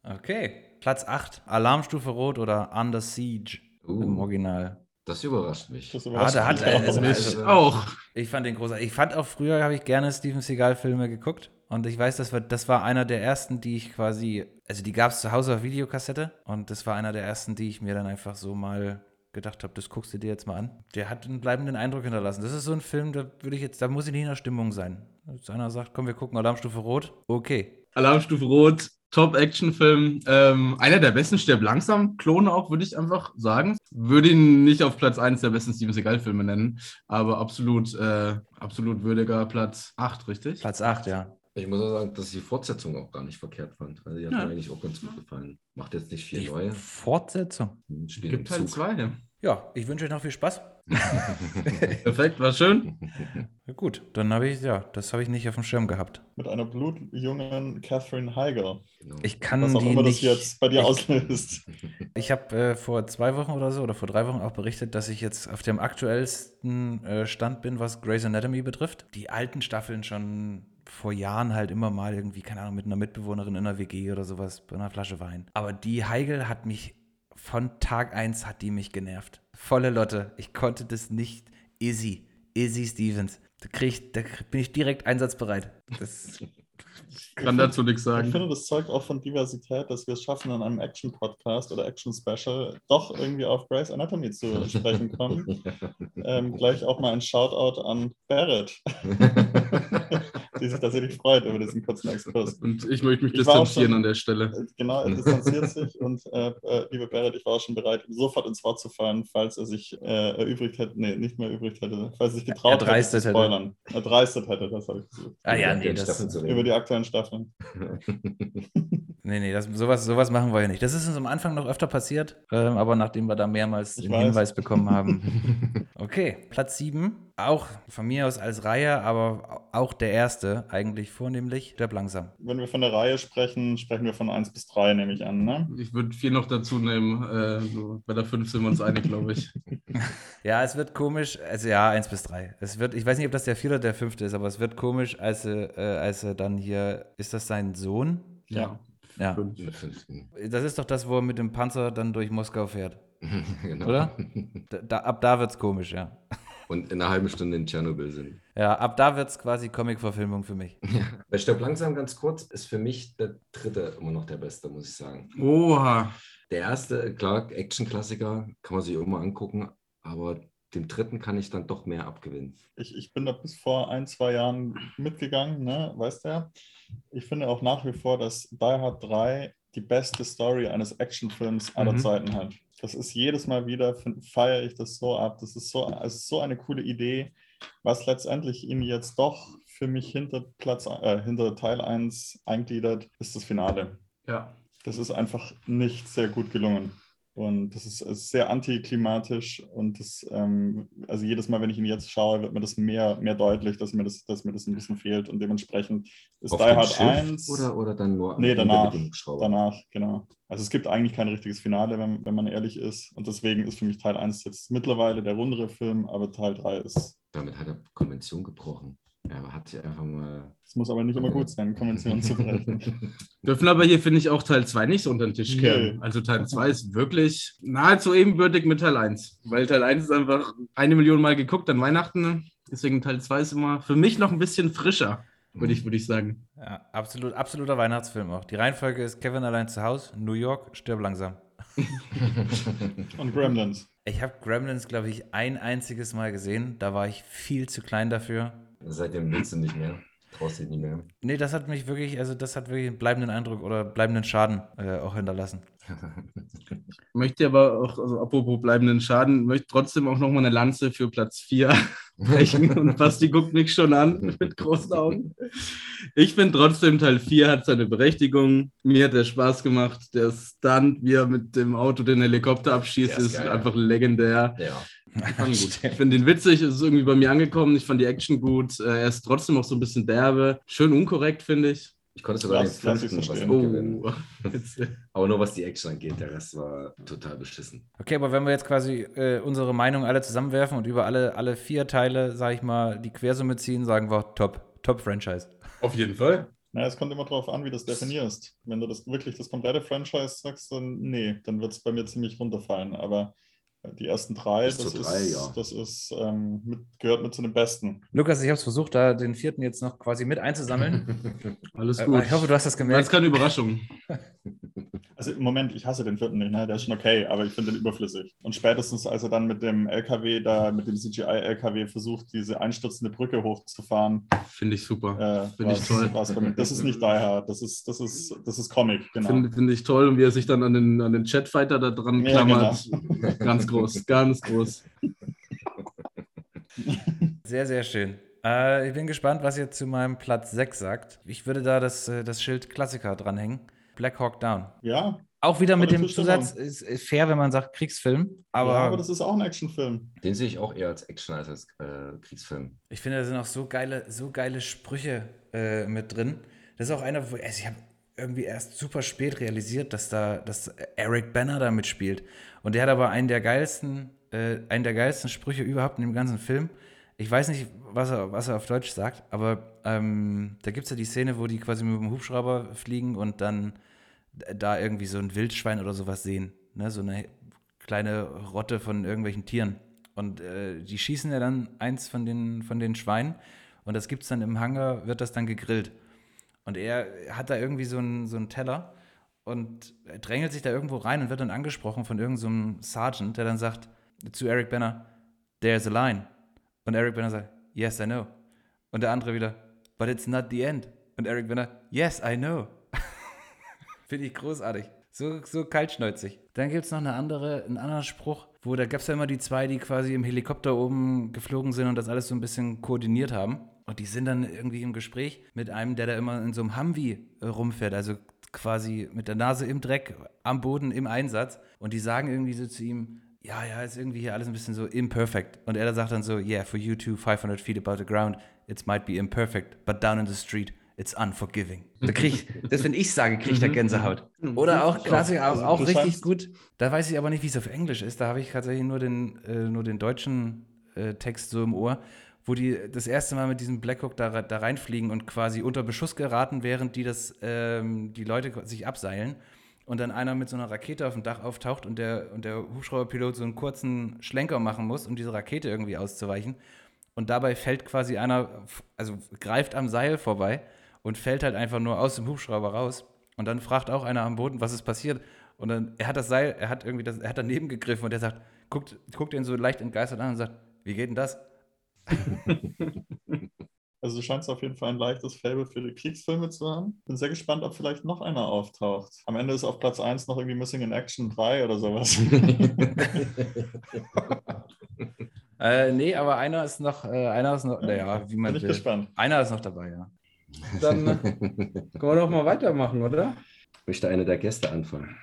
Okay. Platz 8, Alarmstufe Rot oder Under Siege Uh. im Original. Das überrascht mich. Das Ah, überrascht der hat, mich also, auch. also, Auch. ich fand den großartig. Ich fand auch früher, habe ich gerne Steven Seagal-Filme geguckt. Und ich weiß, das war, das war einer der ersten, die ich quasi, also die gab es zu Hause auf Videokassette. Und das war einer der ersten, die ich mir dann einfach so mal gedacht habe, das guckst du dir jetzt mal an. Der hat einen bleibenden Eindruck hinterlassen. Das ist so ein Film, da würde ich jetzt, da muss ich nicht in der Stimmung sein. Wenn einer sagt, komm, wir gucken Alarmstufe Rot, okay. Alarmstufe Rot, Top-Action-Film. Ähm, einer der besten Stirb langsam, Klone auch, würde ich einfach sagen. Würde ihn nicht auf Platz 1 der besten Steven Seagal-Filme nennen, aber absolut, äh, absolut würdiger Platz 8, richtig? Platz 8, ja. Ich muss auch sagen, dass ich die Fortsetzung auch gar nicht verkehrt fand. Also die hat Ja. mir eigentlich auch ganz gut gefallen. Macht jetzt nicht viel Die neue. Fortsetzung. Spiel Gibt im halt zwei. Ja, ich wünsche euch noch viel Spaß. Perfekt, war schön. Ja, gut, dann habe ich, ja, das habe ich nicht auf dem Schirm gehabt. Mit einer blutjungen Catherine Heiger. Genau. Ich kann Was auch die immer das nicht. jetzt bei dir ich, auslöst. Ich habe äh, vor zwei Wochen oder so oder vor drei Wochen auch berichtet, dass ich jetzt auf dem aktuellsten äh, Stand bin, was Grey's Anatomy betrifft. Die alten Staffeln schon vor Jahren halt immer mal irgendwie, keine Ahnung, mit einer Mitbewohnerin in einer WG oder sowas, bei einer Flasche Wein. Aber die Heigel hat mich von Tag 1 hat die mich genervt. Volle Lotte. Ich konnte das nicht. Izzy. Izzy Stevens. Da, krieg ich, da bin ich direkt einsatzbereit. Das, Kann dazu nichts Ich sagen. finde, das zeugt auch von Diversität, dass wir es schaffen, in einem Action-Podcast oder Action-Special doch irgendwie auf Grey's Anatomy zu sprechen kommen. Ähm, gleich auch mal ein Shoutout an Barrett, die sich tatsächlich freut über diesen kurzen Exkurs. Und ich möchte mich Ich distanzieren schon- an der Stelle. Genau, er distanziert sich und äh, äh, liebe Barrett, ich war auch schon bereit, ihm sofort ins Wort zu fallen, falls er sich äh, erübrigt hätte, nee, nicht mehr erübrigt hätte, falls er sich getraut hätte, Erdreistet zu hätte. spoilern. Erdreistet hätte, das habe ich gesagt. ah ja, Über nee, das, zu reden. Über die aktuellen Staffeln. Nee, nee, das, sowas, sowas machen wir ja nicht. Das ist uns am Anfang noch öfter passiert, ähm, aber nachdem wir da mehrmals Ich den weiß. Hinweis bekommen haben. Okay, Platz 7, auch von mir aus als Reihe, aber auch der erste, eigentlich vornehmlich, Stirb langsam. Wenn wir von der Reihe sprechen, sprechen wir von 1 bis 3, nehme ich an, ne? Ich würde viel noch dazu nehmen. Äh, so bei der 5 sind wir uns einig, glaube ich. Ja, es wird komisch, also ja, 1 bis 3. Es wird, ich weiß nicht, ob das der vierte oder der fünfte ist, aber es wird komisch, als er, äh, als er dann hier, ist das sein Sohn? Ja. Ja. Fünften. Das ist doch das, wo er mit dem Panzer dann durch Moskau fährt, genau. oder? Da, da, ab da wird's komisch, ja. Und in einer halben Stunde in Tschernobyl sind. Ja, ab da wird's quasi Comic-Verfilmung für mich. Bei Stirb langsam ganz kurz ist für mich der dritte immer noch der beste, muss ich sagen. Oha. Der erste, klar, Action-Klassiker, kann man sich immer angucken, aber dem dritten kann ich dann doch mehr abgewinnen. Ich, ich bin da bis vor ein, zwei Jahren mitgegangen, ne? weißt du ja. Ich finde auch nach wie vor, dass Die Hard 3 die beste Story eines Actionfilms aller Mhm. Zeiten hat. Das ist jedes Mal wieder, feiere ich das so ab. Das ist so, ist so eine coole Idee, was letztendlich ihn jetzt doch für mich hinter Platz, äh, hinter Teil 1 eingliedert, ist das Finale. Ja. Das ist einfach nicht sehr gut gelungen. Und das ist, ist sehr antiklimatisch und das, ähm, also jedes Mal, wenn ich ihn jetzt schaue, wird mir das mehr, mehr deutlich, dass mir das, dass mir das ein bisschen fehlt und dementsprechend ist Auf Die Hard Schiff 1 Oder, oder dann nur Nee, danach. danach, genau. Also es gibt eigentlich kein richtiges Finale, wenn, wenn man ehrlich ist und deswegen ist für mich Teil 1 jetzt mittlerweile der rundere Film, aber Teil 3 ist, Damit hat er Konvention gebrochen. Er hat sich einfach mal. es muss aber nicht immer gut sein, Konventionen zu brechen. Dürfen aber hier, finde ich, auch Teil 2 nicht so unter den Tisch kehren. Nee. Also Teil 2 ist wirklich nahezu ebenbürtig mit Teil 1. Weil Teil 1 ist einfach eine Million Mal geguckt an Weihnachten. Deswegen Teil 2 ist immer für mich noch ein bisschen frischer, würde ich, würde ich sagen. Ja, absolut, absoluter Weihnachtsfilm auch. Die Reihenfolge ist Kevin allein zu Hause, New York, stirb langsam. Und Gremlins. Ich habe Gremlins, glaube ich, ein einziges Mal gesehen. Da war ich viel zu klein dafür. Seitdem willst du nicht mehr. Traust dich nicht mehr. Nee, das hat mich wirklich, also das hat wirklich einen bleibenden Eindruck oder bleibenden Schaden äh, auch hinterlassen. Möchte aber auch, also apropos bleibenden Schaden, möchte trotzdem auch nochmal eine Lanze für Platz 4 brechen. Und Basti guckt mich schon an mit großen Augen. Ich finde trotzdem, Teil 4 hat seine Berechtigung. Mir hat der Spaß gemacht. Der Stunt, wie er mit dem Auto den Helikopter abschießt, Der ist ist geil. einfach legendär. Ja. Ich fand ihn gut. Ich finde ihn witzig, es ist irgendwie bei mir angekommen. Ich fand die Action gut. Äh, Er ist trotzdem auch so ein bisschen derbe. Schön unkorrekt, finde ich. Ich konnte sogar Lass- den fünften was mitgewinnen. Oh, Aber nur was die Action angeht, der Rest war total beschissen. Okay, aber wenn wir jetzt quasi äh, unsere Meinung alle zusammenwerfen und über alle, alle vier Teile, sag ich mal, die Quersumme ziehen, sagen wir top, top Franchise. auf jeden Fall. Naja, es kommt immer darauf an, wie du das definierst. Wenn du das wirklich das komplette Franchise sagst, dann nee, dann wird es bei mir ziemlich runterfallen. Aber die ersten drei, das ist, drei, ja. das ist ähm, mit, gehört mit zu den besten. Lukas, ich habe es versucht, da den vierten jetzt noch quasi mit einzusammeln. Alles Äh, gut. ich hoffe, du hast das Das gemerkt. ist keine Überraschung. Also im Moment, ich hasse den vierten nicht, ne? der ist schon okay, aber ich finde den überflüssig. Und spätestens, als er dann mit dem LKW, da mit dem CGI-LKW versucht, diese einstürzende Brücke hochzufahren, Finde ich super. äh, Finde ich toll. Das ist nicht Die Hard, das ist, das ist, das ist Comic, genau. Finde find ich toll. Und wie er sich dann an den, an den Chatfighter da dran Ja, genau. klammert. Ganz groß, ganz groß. Sehr, sehr schön. Äh, ich bin gespannt, was ihr zu meinem Platz 6 sagt. Ich würde da das, äh, das Schild Klassiker dranhängen. Black Hawk Down. Ja, Auch wieder mit dem. Zusatz, ist, ist fair, wenn man sagt Kriegsfilm, aber, aber, ja, aber das ist auch ein Actionfilm. Den sehe ich auch eher als Action als als äh, Kriegsfilm. ich finde, da sind auch so geile, so geile Sprüche äh, mit drin. Das ist auch einer, wo also ich habe irgendwie erst super spät realisiert, dass da dass Eric Banner da mitspielt. Und der hat aber einen der geilsten, äh, einen der geilsten Sprüche überhaupt in dem ganzen Film. Ich weiß nicht, was er, was er auf Deutsch sagt, aber ähm, da gibt es ja die Szene, wo die quasi mit dem Hubschrauber fliegen und dann da irgendwie so ein Wildschwein oder sowas sehen. Ne? So eine kleine Rotte von irgendwelchen Tieren. Und äh, die schießen ja dann eins von den, von den Schweinen und das gibt es dann im Hangar, wird das dann gegrillt. Und er hat da irgendwie so einen, so einen Teller und drängelt sich da irgendwo rein und wird dann angesprochen von irgendeinem so Sergeant, der dann sagt zu Eric Banner, there's a line. Und Eric Banner sagt, yes, I know. Und der andere wieder, but it's not the end. Und Eric Banner, yes, I know. Finde ich großartig. So, so kaltschnäuzig. Dann gibt es noch eine andere, einen anderen Spruch, wo da gab es ja immer die zwei, die quasi im Helikopter oben geflogen sind und das alles so ein bisschen koordiniert haben. Und die sind dann irgendwie im Gespräch mit einem, der da immer in so einem Humvee äh, rumfährt, also quasi mit der Nase im Dreck, am Boden, im Einsatz. Und die sagen irgendwie so zu ihm, ja, ja, ist irgendwie hier alles ein bisschen so imperfect. Und er da sagt dann so, yeah, for you two, 500 feet above the ground, it might be imperfect, but down in the street, it's unforgiving. Da krieg ich, das, wenn ich sage, kriege ich da Gänsehaut. Oder auch, klassisch, auch, auch richtig gut. Da weiß ich aber nicht, wie es auf Englisch ist. Da habe ich tatsächlich nur den, äh, nur den deutschen äh, Text so im Ohr, wo die das erste Mal mit diesem Blackhawk da, da reinfliegen und quasi unter Beschuss geraten, während die das, ähm, die Leute sich abseilen. Und dann einer mit so einer Rakete auf dem Dach auftaucht und der, und der Hubschrauberpilot so einen kurzen Schlenker machen muss, um diese Rakete irgendwie auszuweichen. Und dabei fällt quasi einer, also greift am Seil vorbei und fällt halt einfach nur aus dem Hubschrauber raus. Und dann fragt auch einer am Boden, was ist passiert. Und dann, er hat das Seil, er hat irgendwie das, er hat daneben gegriffen und er sagt, guckt, guckt ihn so leicht entgeistert an und sagt, wie geht denn das? Also du scheinst auf jeden Fall ein leichtes Faible für die Kriegsfilme zu haben. Bin sehr gespannt, ob vielleicht noch einer auftaucht. Am Ende ist auf Platz 1 noch irgendwie Missing in Action 3 oder sowas. Äh, nee, aber einer ist noch, äh, einer ist noch, naja, wie man Bin ich will. gespannt. Einer ist noch dabei, ja. Dann äh, können wir doch mal weitermachen, oder? Möchte einer der Gäste anfangen?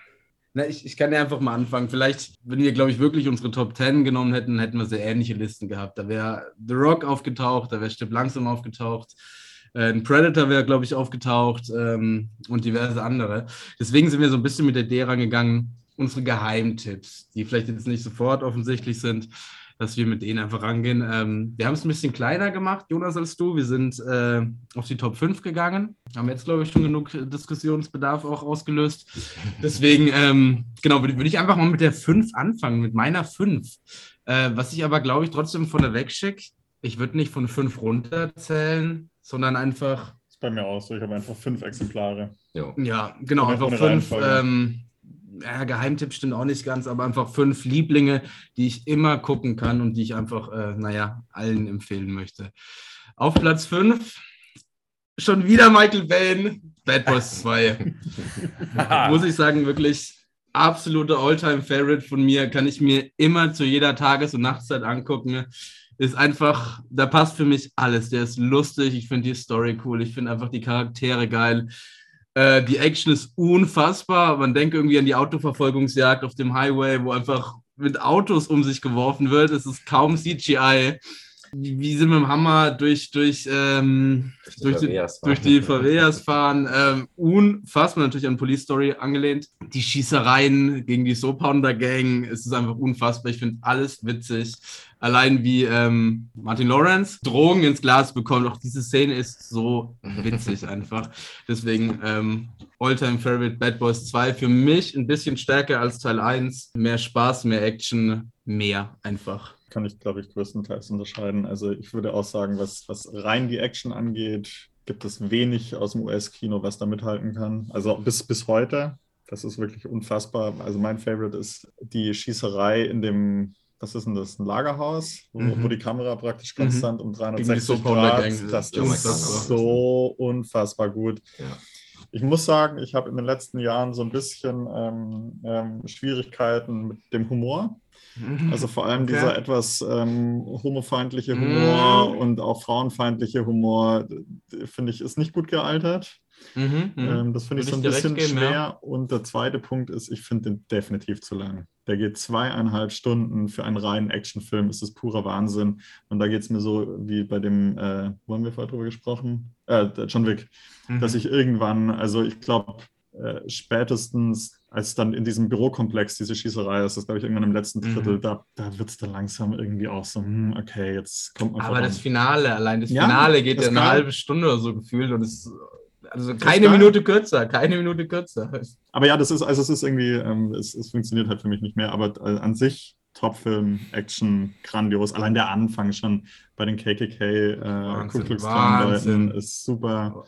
Na, ich, ich kann ja einfach mal anfangen. Vielleicht, wenn wir, glaube ich, wirklich unsere Top 10 genommen hätten, hätten wir sehr ähnliche Listen gehabt. Da wäre The Rock aufgetaucht, da wäre Stipp Langsam aufgetaucht, äh, ein Predator wäre, glaube ich, aufgetaucht ähm, und diverse andere. Deswegen sind wir so ein bisschen mit der Idee rangegangen, unsere Geheimtipps, die vielleicht jetzt nicht sofort offensichtlich sind, dass wir mit denen einfach rangehen. Ähm, wir haben es ein bisschen kleiner gemacht, Jonas, als du. Wir sind äh, auf die Top 5 gegangen. Haben jetzt, glaube ich, schon genug Diskussionsbedarf auch ausgelöst. Deswegen, ähm, genau, würde, würde ich einfach mal mit der 5 anfangen, mit meiner 5. Äh, was ich aber, glaube ich, trotzdem vorneweg schicke, ich würde nicht von 5 runterzählen, sondern einfach ist bei mir auch so. Ich habe einfach fünf Exemplare. Jo. ja, genau, einfach ohne fünf. Reihenfolge. Ähm, ja, Geheimtipp stimmt auch nicht ganz, aber einfach fünf Lieblinge, die ich immer gucken kann und die ich einfach, äh, naja, allen empfehlen möchte. Auf Platz fünf schon wieder Michael Bain, Bad Boys 2. Muss ich sagen, wirklich absolute All-Time-Favorite von mir. Kann ich mir immer zu jeder Tages- und Nachtzeit angucken. Ist einfach, da passt für mich alles. Der ist lustig, ich finde die Story cool, ich finde einfach die Charaktere geil. Äh, die Action ist unfassbar. Man denkt irgendwie an die Autoverfolgungsjagd auf dem Highway, wo einfach mit Autos um sich geworfen wird. Es ist kaum CGI wie sie mit dem Hammer durch, durch, ähm, durch, die, durch die Faveas fahren. Ähm, unfassbar natürlich an Police Story angelehnt. Die Schießereien gegen die Soap Pounder Gang, es ist einfach unfassbar. Ich finde alles witzig. Allein wie ähm, Martin Lawrence Drogen ins Glas bekommt. Auch diese Szene ist so witzig einfach. Deswegen ähm, Alltime Favorite Bad Boys 2 für mich ein bisschen stärker als Teil 1. Mehr Spaß, mehr Action, mehr einfach kann ich, glaube ich, größtenteils unterscheiden. Also ich würde auch sagen, was, was rein die Action angeht, gibt es wenig aus dem US-Kino, was da mithalten kann. Also bis, bis heute. Das ist wirklich unfassbar. Also mein Favorite ist die Schießerei in dem, was ist denn das, ein Lagerhaus, wo, mhm. wo die Kamera praktisch mhm. konstant mhm. um 360 Grad, das ist so unfassbar gut. Ja. Ich muss sagen, ich habe in den letzten Jahren so ein bisschen ähm, ähm, Schwierigkeiten mit dem Humor. Also vor allem okay. dieser etwas ähm, homofeindliche Humor mm. und auch frauenfeindliche Humor, finde ich, ist nicht gut gealtert. Mhm, mhm. ähm, das finde ich so ein bisschen geben, schwer. Ja. Und der zweite Punkt ist, ich finde den definitiv zu lang. Der geht zweieinhalb Stunden. Für einen reinen Actionfilm ist es purer Wahnsinn. Und da geht es mir so wie bei dem, äh, wo haben wir vorher drüber gesprochen? Äh, John Wick. Mhm. Dass ich irgendwann, also ich glaube, äh, spätestens als dann in diesem Bürokomplex diese Schießerei ist, das glaube ich irgendwann im letzten Drittel, mhm. da, da wird es dann langsam irgendwie auch so, hm, okay, jetzt kommt man Aber voran. das Finale, allein das Finale ja, geht ja eine halbe Stunde oder so gefühlt und es also keine Minute kürzer, keine Minute kürzer. Aber ja, das ist, also es ist irgendwie, ähm, es, es funktioniert halt für mich nicht mehr, aber äh, an sich Topfilm, Action, grandios. Allein der Anfang schon bei den KKK äh, Ku Klux Klan ist super.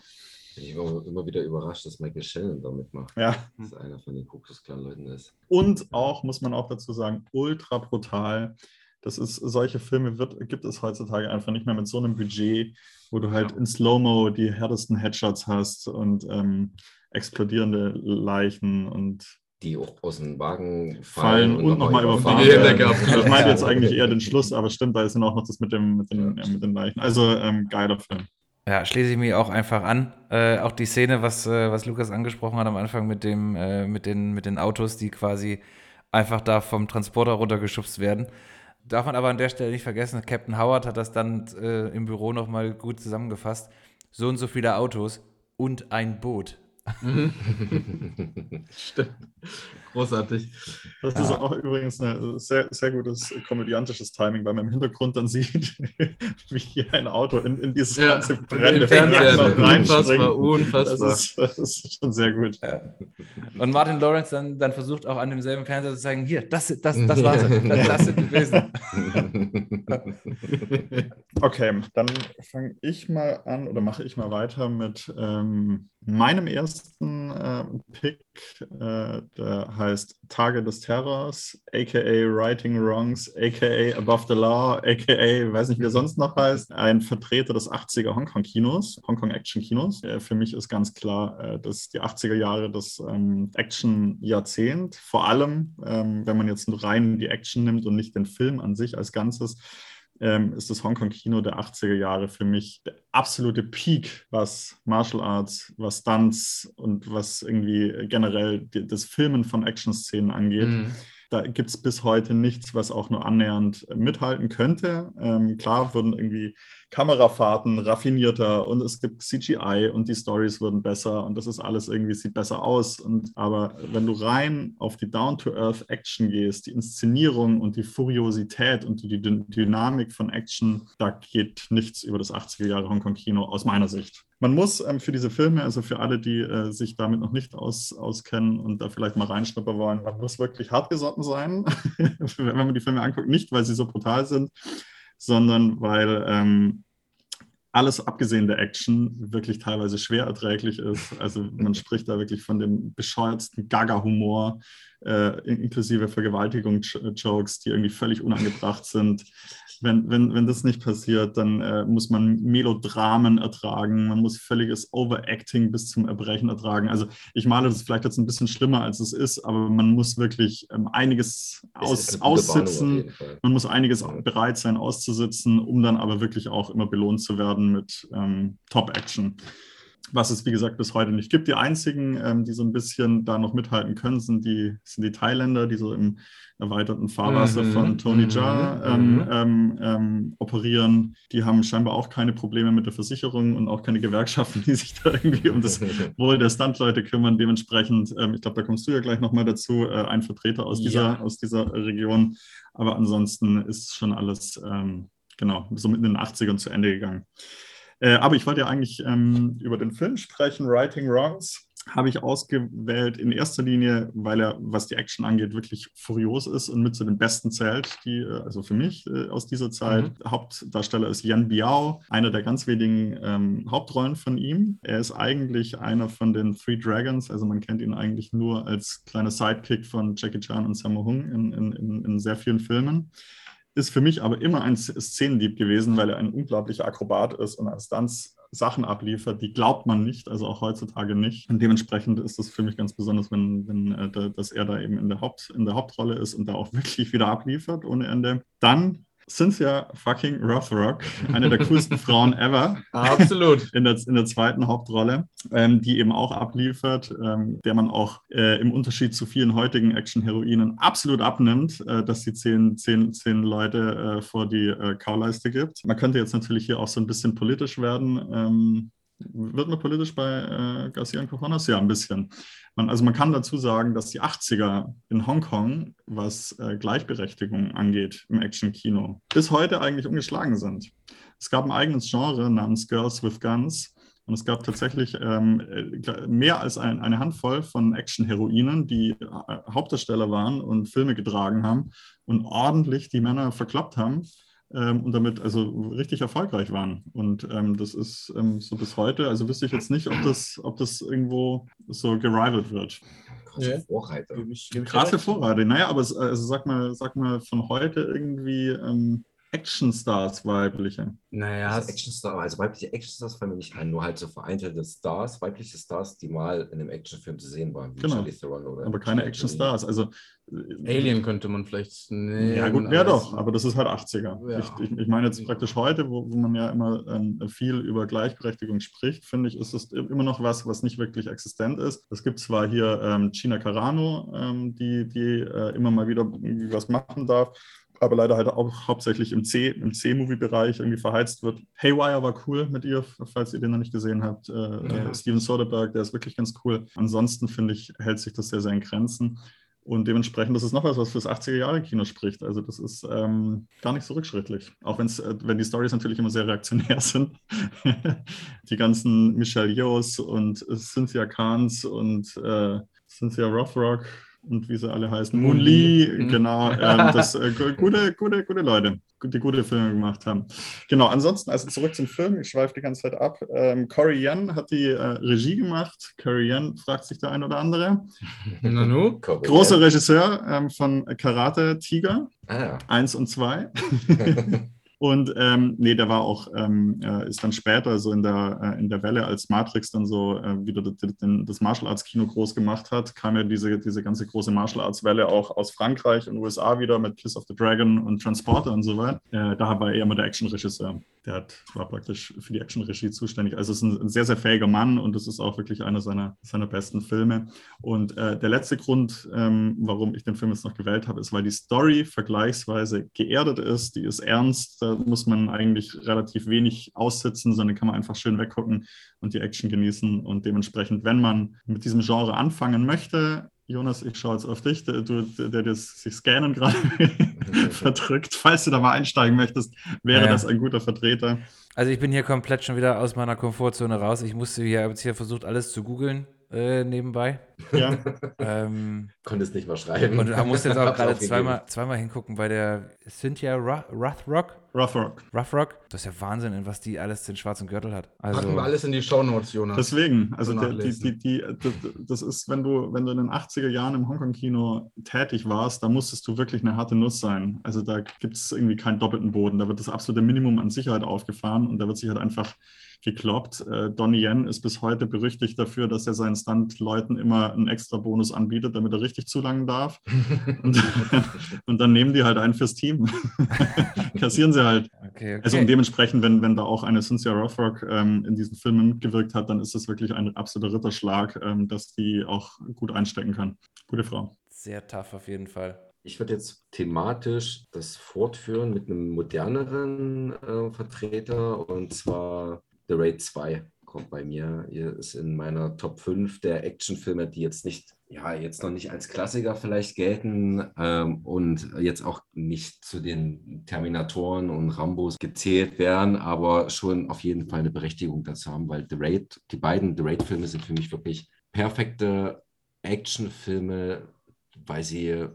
Ich war immer wieder überrascht, dass Michael Shannon da mitmacht. Ja. Dass einer von den Kuckucksklan-Leuten ist. Und auch, muss man auch dazu sagen, ultra brutal. Das ist, solche Filme wird, gibt es heutzutage einfach nicht mehr mit so einem Budget, wo du halt ja. in Slow-Mo die härtesten Headshots hast und ähm, explodierende Leichen und die auch aus dem Wagen fallen, fallen und, und nochmal noch überfahren werden. Ich meine jetzt eigentlich eher den Schluss, aber stimmt, da ist dann auch noch das mit, dem, mit, den, ja. mit den Leichen. Also ähm, geiler Film. Ja, schließe ich mich auch einfach an. Äh, auch die Szene, was, äh, was Lukas angesprochen hat am Anfang mit, dem, äh, mit, den, mit den Autos, die quasi einfach da vom Transporter runtergeschubst werden. Darf man aber an der Stelle nicht vergessen, Captain Howard hat das dann äh, im Büro nochmal gut zusammengefasst. So und so viele Autos und ein Boot. Stimmt. Großartig. Das ist auch übrigens ein sehr, sehr gutes komödiantisches Timing, weil man im Hintergrund dann sieht, wie hier ein Auto in, in dieses ja, ganze brennende Unfassbar, unfassbar. Das ist, das ist schon sehr gut. Ja. Und Martin Lawrence dann, dann versucht auch an demselben Fernseher zu sagen, hier, das, das, das war es, das, das sind gewesen. okay, dann fange ich mal an oder mache ich mal weiter mit ähm, meinem ersten äh, Pick, äh, der heißt Tage des Terrors, aka Righting Wrongs, aka Above the Law, aka, weiß nicht, wie er sonst noch heißt, ein Vertreter des 80er Hongkong-Kinos, Hongkong-Action-Kinos. Äh, für mich ist ganz klar, äh, dass die 80er Jahre das ähm, Action-Jahrzehnt, vor allem, ähm, wenn man jetzt rein die Action nimmt und nicht den Film an sich als Ganzes, ähm, ist das Hongkong-Kino der 80er Jahre für mich der absolute Peak, was Martial Arts, was Stunts und was irgendwie generell die, das Filmen von Action-Szenen angeht. Mhm. Da gibt es bis heute nichts, was auch nur annähernd mithalten könnte. Ähm, klar wurden irgendwie Kamerafahrten raffinierter und es gibt CGI und die Stories wurden besser und das ist alles irgendwie, sieht besser aus. Und aber wenn du rein auf die Down-to-Earth Action gehst, die Inszenierung und die Furiosität und die Dynamik von Action, da geht nichts über das 80er Jahre Hongkong-Kino aus meiner Sicht. Man muss ähm, für diese Filme, also für alle, die äh, sich damit noch nicht aus, auskennen und da vielleicht mal reinschnuppern wollen, man muss wirklich hartgesotten sein, wenn man die Filme anguckt. Nicht, weil sie so brutal sind, sondern weil ähm, alles abgesehen der Action wirklich teilweise schwer erträglich ist. Also man spricht da wirklich von dem bescheuertsten Gaga-Humor, äh, inklusive Vergewaltigung-Jokes, die irgendwie völlig unangebracht sind wenn, wenn, wenn das nicht passiert, dann äh, muss man Melodramen ertragen, man muss völliges Overacting bis zum Erbrechen ertragen. Also ich male das vielleicht jetzt ein bisschen schlimmer, als es ist, aber man muss wirklich ähm, einiges aus, aussitzen, man muss einiges ja. bereit sein auszusitzen, um dann aber wirklich auch immer belohnt zu werden mit ähm, Top-Action was es wie gesagt bis heute nicht gibt. Die einzigen, ähm, die so ein bisschen da noch mithalten können, sind die, sind die Thailänder, die so im erweiterten Fahrwasser mhm. von Tony Jaa mhm. ähm, mhm. ähm, ähm, operieren. Die haben scheinbar auch keine Probleme mit der Versicherung und auch keine Gewerkschaften, die sich da irgendwie um das Wohl der Standleute kümmern. Dementsprechend, ähm, ich glaube, da kommst du ja gleich nochmal dazu, äh, ein Vertreter aus dieser, ja. aus dieser Region. Aber ansonsten ist schon alles, ähm, genau, so mit in den 80ern zu Ende gegangen. Äh, aber ich wollte ja eigentlich ähm, über den Film sprechen, Writing Wrongs habe ich ausgewählt in erster Linie, weil er, was die Action angeht, wirklich furios ist und mit zu den besten zählt, die, äh, also für mich äh, aus dieser Zeit. Mhm. Hauptdarsteller ist Yan Biao, einer der ganz wenigen ähm, Hauptrollen von ihm. Er ist eigentlich einer von den Three Dragons, also man kennt ihn eigentlich nur als kleiner Sidekick von Jackie Chan und Sammo Hung in, in, in, in sehr vielen Filmen ist für mich aber immer ein Szenendieb gewesen, weil er ein unglaublicher Akrobat ist und als Stunts Sachen abliefert, die glaubt man nicht, also auch heutzutage nicht. Und dementsprechend ist es für mich ganz besonders, wenn, wenn äh, dass er da eben in der, Haupt, in der Hauptrolle ist und da auch wirklich wieder abliefert ohne Ende. Dann Cynthia fucking Rothrock, eine der coolsten Frauen ever. Absolut. In der, in der zweiten Hauptrolle, ähm, die eben auch abliefert, ähm, der man auch äh, im Unterschied zu vielen heutigen Action-Heroinen absolut abnimmt, äh, dass sie zehn, zehn, zehn Leute äh, vor die äh, Kauleiste gibt. Man könnte jetzt natürlich hier auch so ein bisschen politisch werden. Ähm, wird man politisch bei äh, Garcia und Cojones? Ja, ein bisschen. Man, also man kann dazu sagen, dass die 80er in Hongkong, was äh, Gleichberechtigung angeht im Action-Kino, bis heute eigentlich ungeschlagen sind. Es gab ein eigenes Genre namens Girls with Guns. Und es gab tatsächlich ähm, äh, mehr als ein, eine Handvoll von Action-Heroinen, die äh, Hauptdarsteller waren und Filme getragen haben und ordentlich die Männer verkloppt haben ähm, und damit also richtig erfolgreich waren. Und ähm, das ist ähm, so bis heute, also wüsste ich jetzt nicht, ob das, ob das irgendwo so gerivalt wird. Krasse ja. Vorreiter. Krasse Vorreiter, naja, aber es, also sag mal, sag mal von heute irgendwie ähm, Actionstars weibliche. Naja, also Actionstar, also weibliche Actionstars fallen mir nicht ein, nur halt so vereinzelte Stars, weibliche Stars, die mal in einem Actionfilm zu sehen waren, wie genau. Theron oder Aber keine Actionstars. Also äh, Alien könnte man vielleicht nehmen. Ja, gut, ja doch, aber das ist halt 80er. Ja. Ich, ich, ich, meine jetzt praktisch heute, wo, wo man ja immer ähm, viel über Gleichberechtigung spricht, finde ich, ist es immer noch was, was nicht wirklich existent ist. Es gibt zwar hier ähm, Gina Carano, ähm, die, die äh, immer mal wieder was machen darf, aber leider halt auch hauptsächlich im C, im C-Movie-Bereich irgendwie verheizt wird. Haywire war cool mit ihr, falls ihr den noch nicht gesehen habt. Äh, ja. Steven Soderbergh, der ist wirklich ganz cool. Ansonsten finde ich, hält sich das sehr, sehr in Grenzen. Und dementsprechend, das ist noch was, was fürs 80er-Jahre-Kino spricht. Also das ist ähm, gar nicht so rückschrittlich. Auch wenn's, äh, wenn die Stories natürlich immer sehr reaktionär sind. die ganzen Michelle Yeohs und Cynthia Kahns und äh, Cynthia Rothrock und wie sie alle heißen. Moon Lee, mhm. genau. Ähm, das äh, gute, gute, gute Leute, die gute Filme gemacht haben. Genau, ansonsten, also zurück zum Film, ich schweife die ganze Zeit ab. Ähm, Corey Yen hat die äh, Regie gemacht. Corey Yen fragt sich der ein oder andere. Nanu? Großer Regisseur ähm, von Karate Tiger ah. 1 und 2. Und ähm, nee, der war auch, ähm, äh, ist dann später so in der, äh, in der Welle, als Matrix dann so äh, wieder das, das Martial Arts Kino groß gemacht hat, kam ja diese, diese ganze große Martial Arts Welle auch aus Frankreich und USA wieder mit Kiss of the Dragon und Transporter und so weiter. Äh, da war er immer der Action-Regisseur. Der hat, war praktisch für die Action-Regie zuständig. Also ist ein, ein, sehr, sehr fähiger Mann und es ist auch wirklich einer seiner, seiner besten Filme. Und äh, der letzte Grund, ähm, warum ich den Film jetzt noch gewählt habe, ist, weil die Story vergleichsweise geerdet ist, die ist ernst muss man eigentlich relativ wenig aussitzen, sondern kann man einfach schön weggucken und die Action genießen. Und dementsprechend, wenn man mit diesem Genre anfangen möchte, Jonas, ich schaue jetzt auf dich, der, du, der das sich scannen gerade verdrückt. Falls du da mal einsteigen möchtest, wäre ja. das ein guter Vertreter. Also ich bin hier komplett schon wieder aus meiner Komfortzone raus. Ich musste hier, habe jetzt hier versucht, alles zu googeln äh, nebenbei. Ja. ähm, Konntest nicht mal schreiben. und da musst jetzt auch gerade zweimal, zweimal hingucken bei der Cynthia Rothrock. Rough Rough Das ist ja Wahnsinn, in was die alles den schwarzen Gürtel hat. Also, Packen wir alles in die Shownotes, Jonas. Deswegen, also der, die, Nachlesen. die, die, das- das ist, wenn du, wenn du in den 80er Jahren im Hongkong-Kino tätig warst, da musstest du wirklich eine harte Nuss sein. Also da gibt es irgendwie keinen doppelten Boden. Da wird das absolute Minimum an Sicherheit aufgefahren und da wird sich halt einfach gekloppt. Äh, Donnie Yen ist bis heute berüchtigt dafür, dass er seinen Stunt-Leuten immer einen extra Bonus anbietet, damit er richtig zulangen darf. und, und dann nehmen die halt einen fürs Team. Kassieren sie halt. okay, okay. Also und dementsprechend, wenn, wenn da auch eine Cynthia Rothrock ähm, in diesen Filmen mitgewirkt hat, dann ist das wirklich ein absoluter Ritterschlag, ähm, dass die auch gut einstecken kann. Gute Frau. Sehr tough auf jeden Fall. Ich würde jetzt thematisch das fortführen mit einem moderneren äh, Vertreter und zwar The Raid 2 kommt bei mir. Hier ist in meiner Top 5 der Actionfilme, die jetzt nicht, ja, jetzt noch nicht als Klassiker vielleicht gelten ähm, und jetzt auch nicht zu den Terminatoren und Rambos gezählt werden, aber schon auf jeden Fall eine Berechtigung dazu haben, weil The Raid, die beiden The Raid-Filme sind für mich wirklich perfekte Actionfilme, weil sie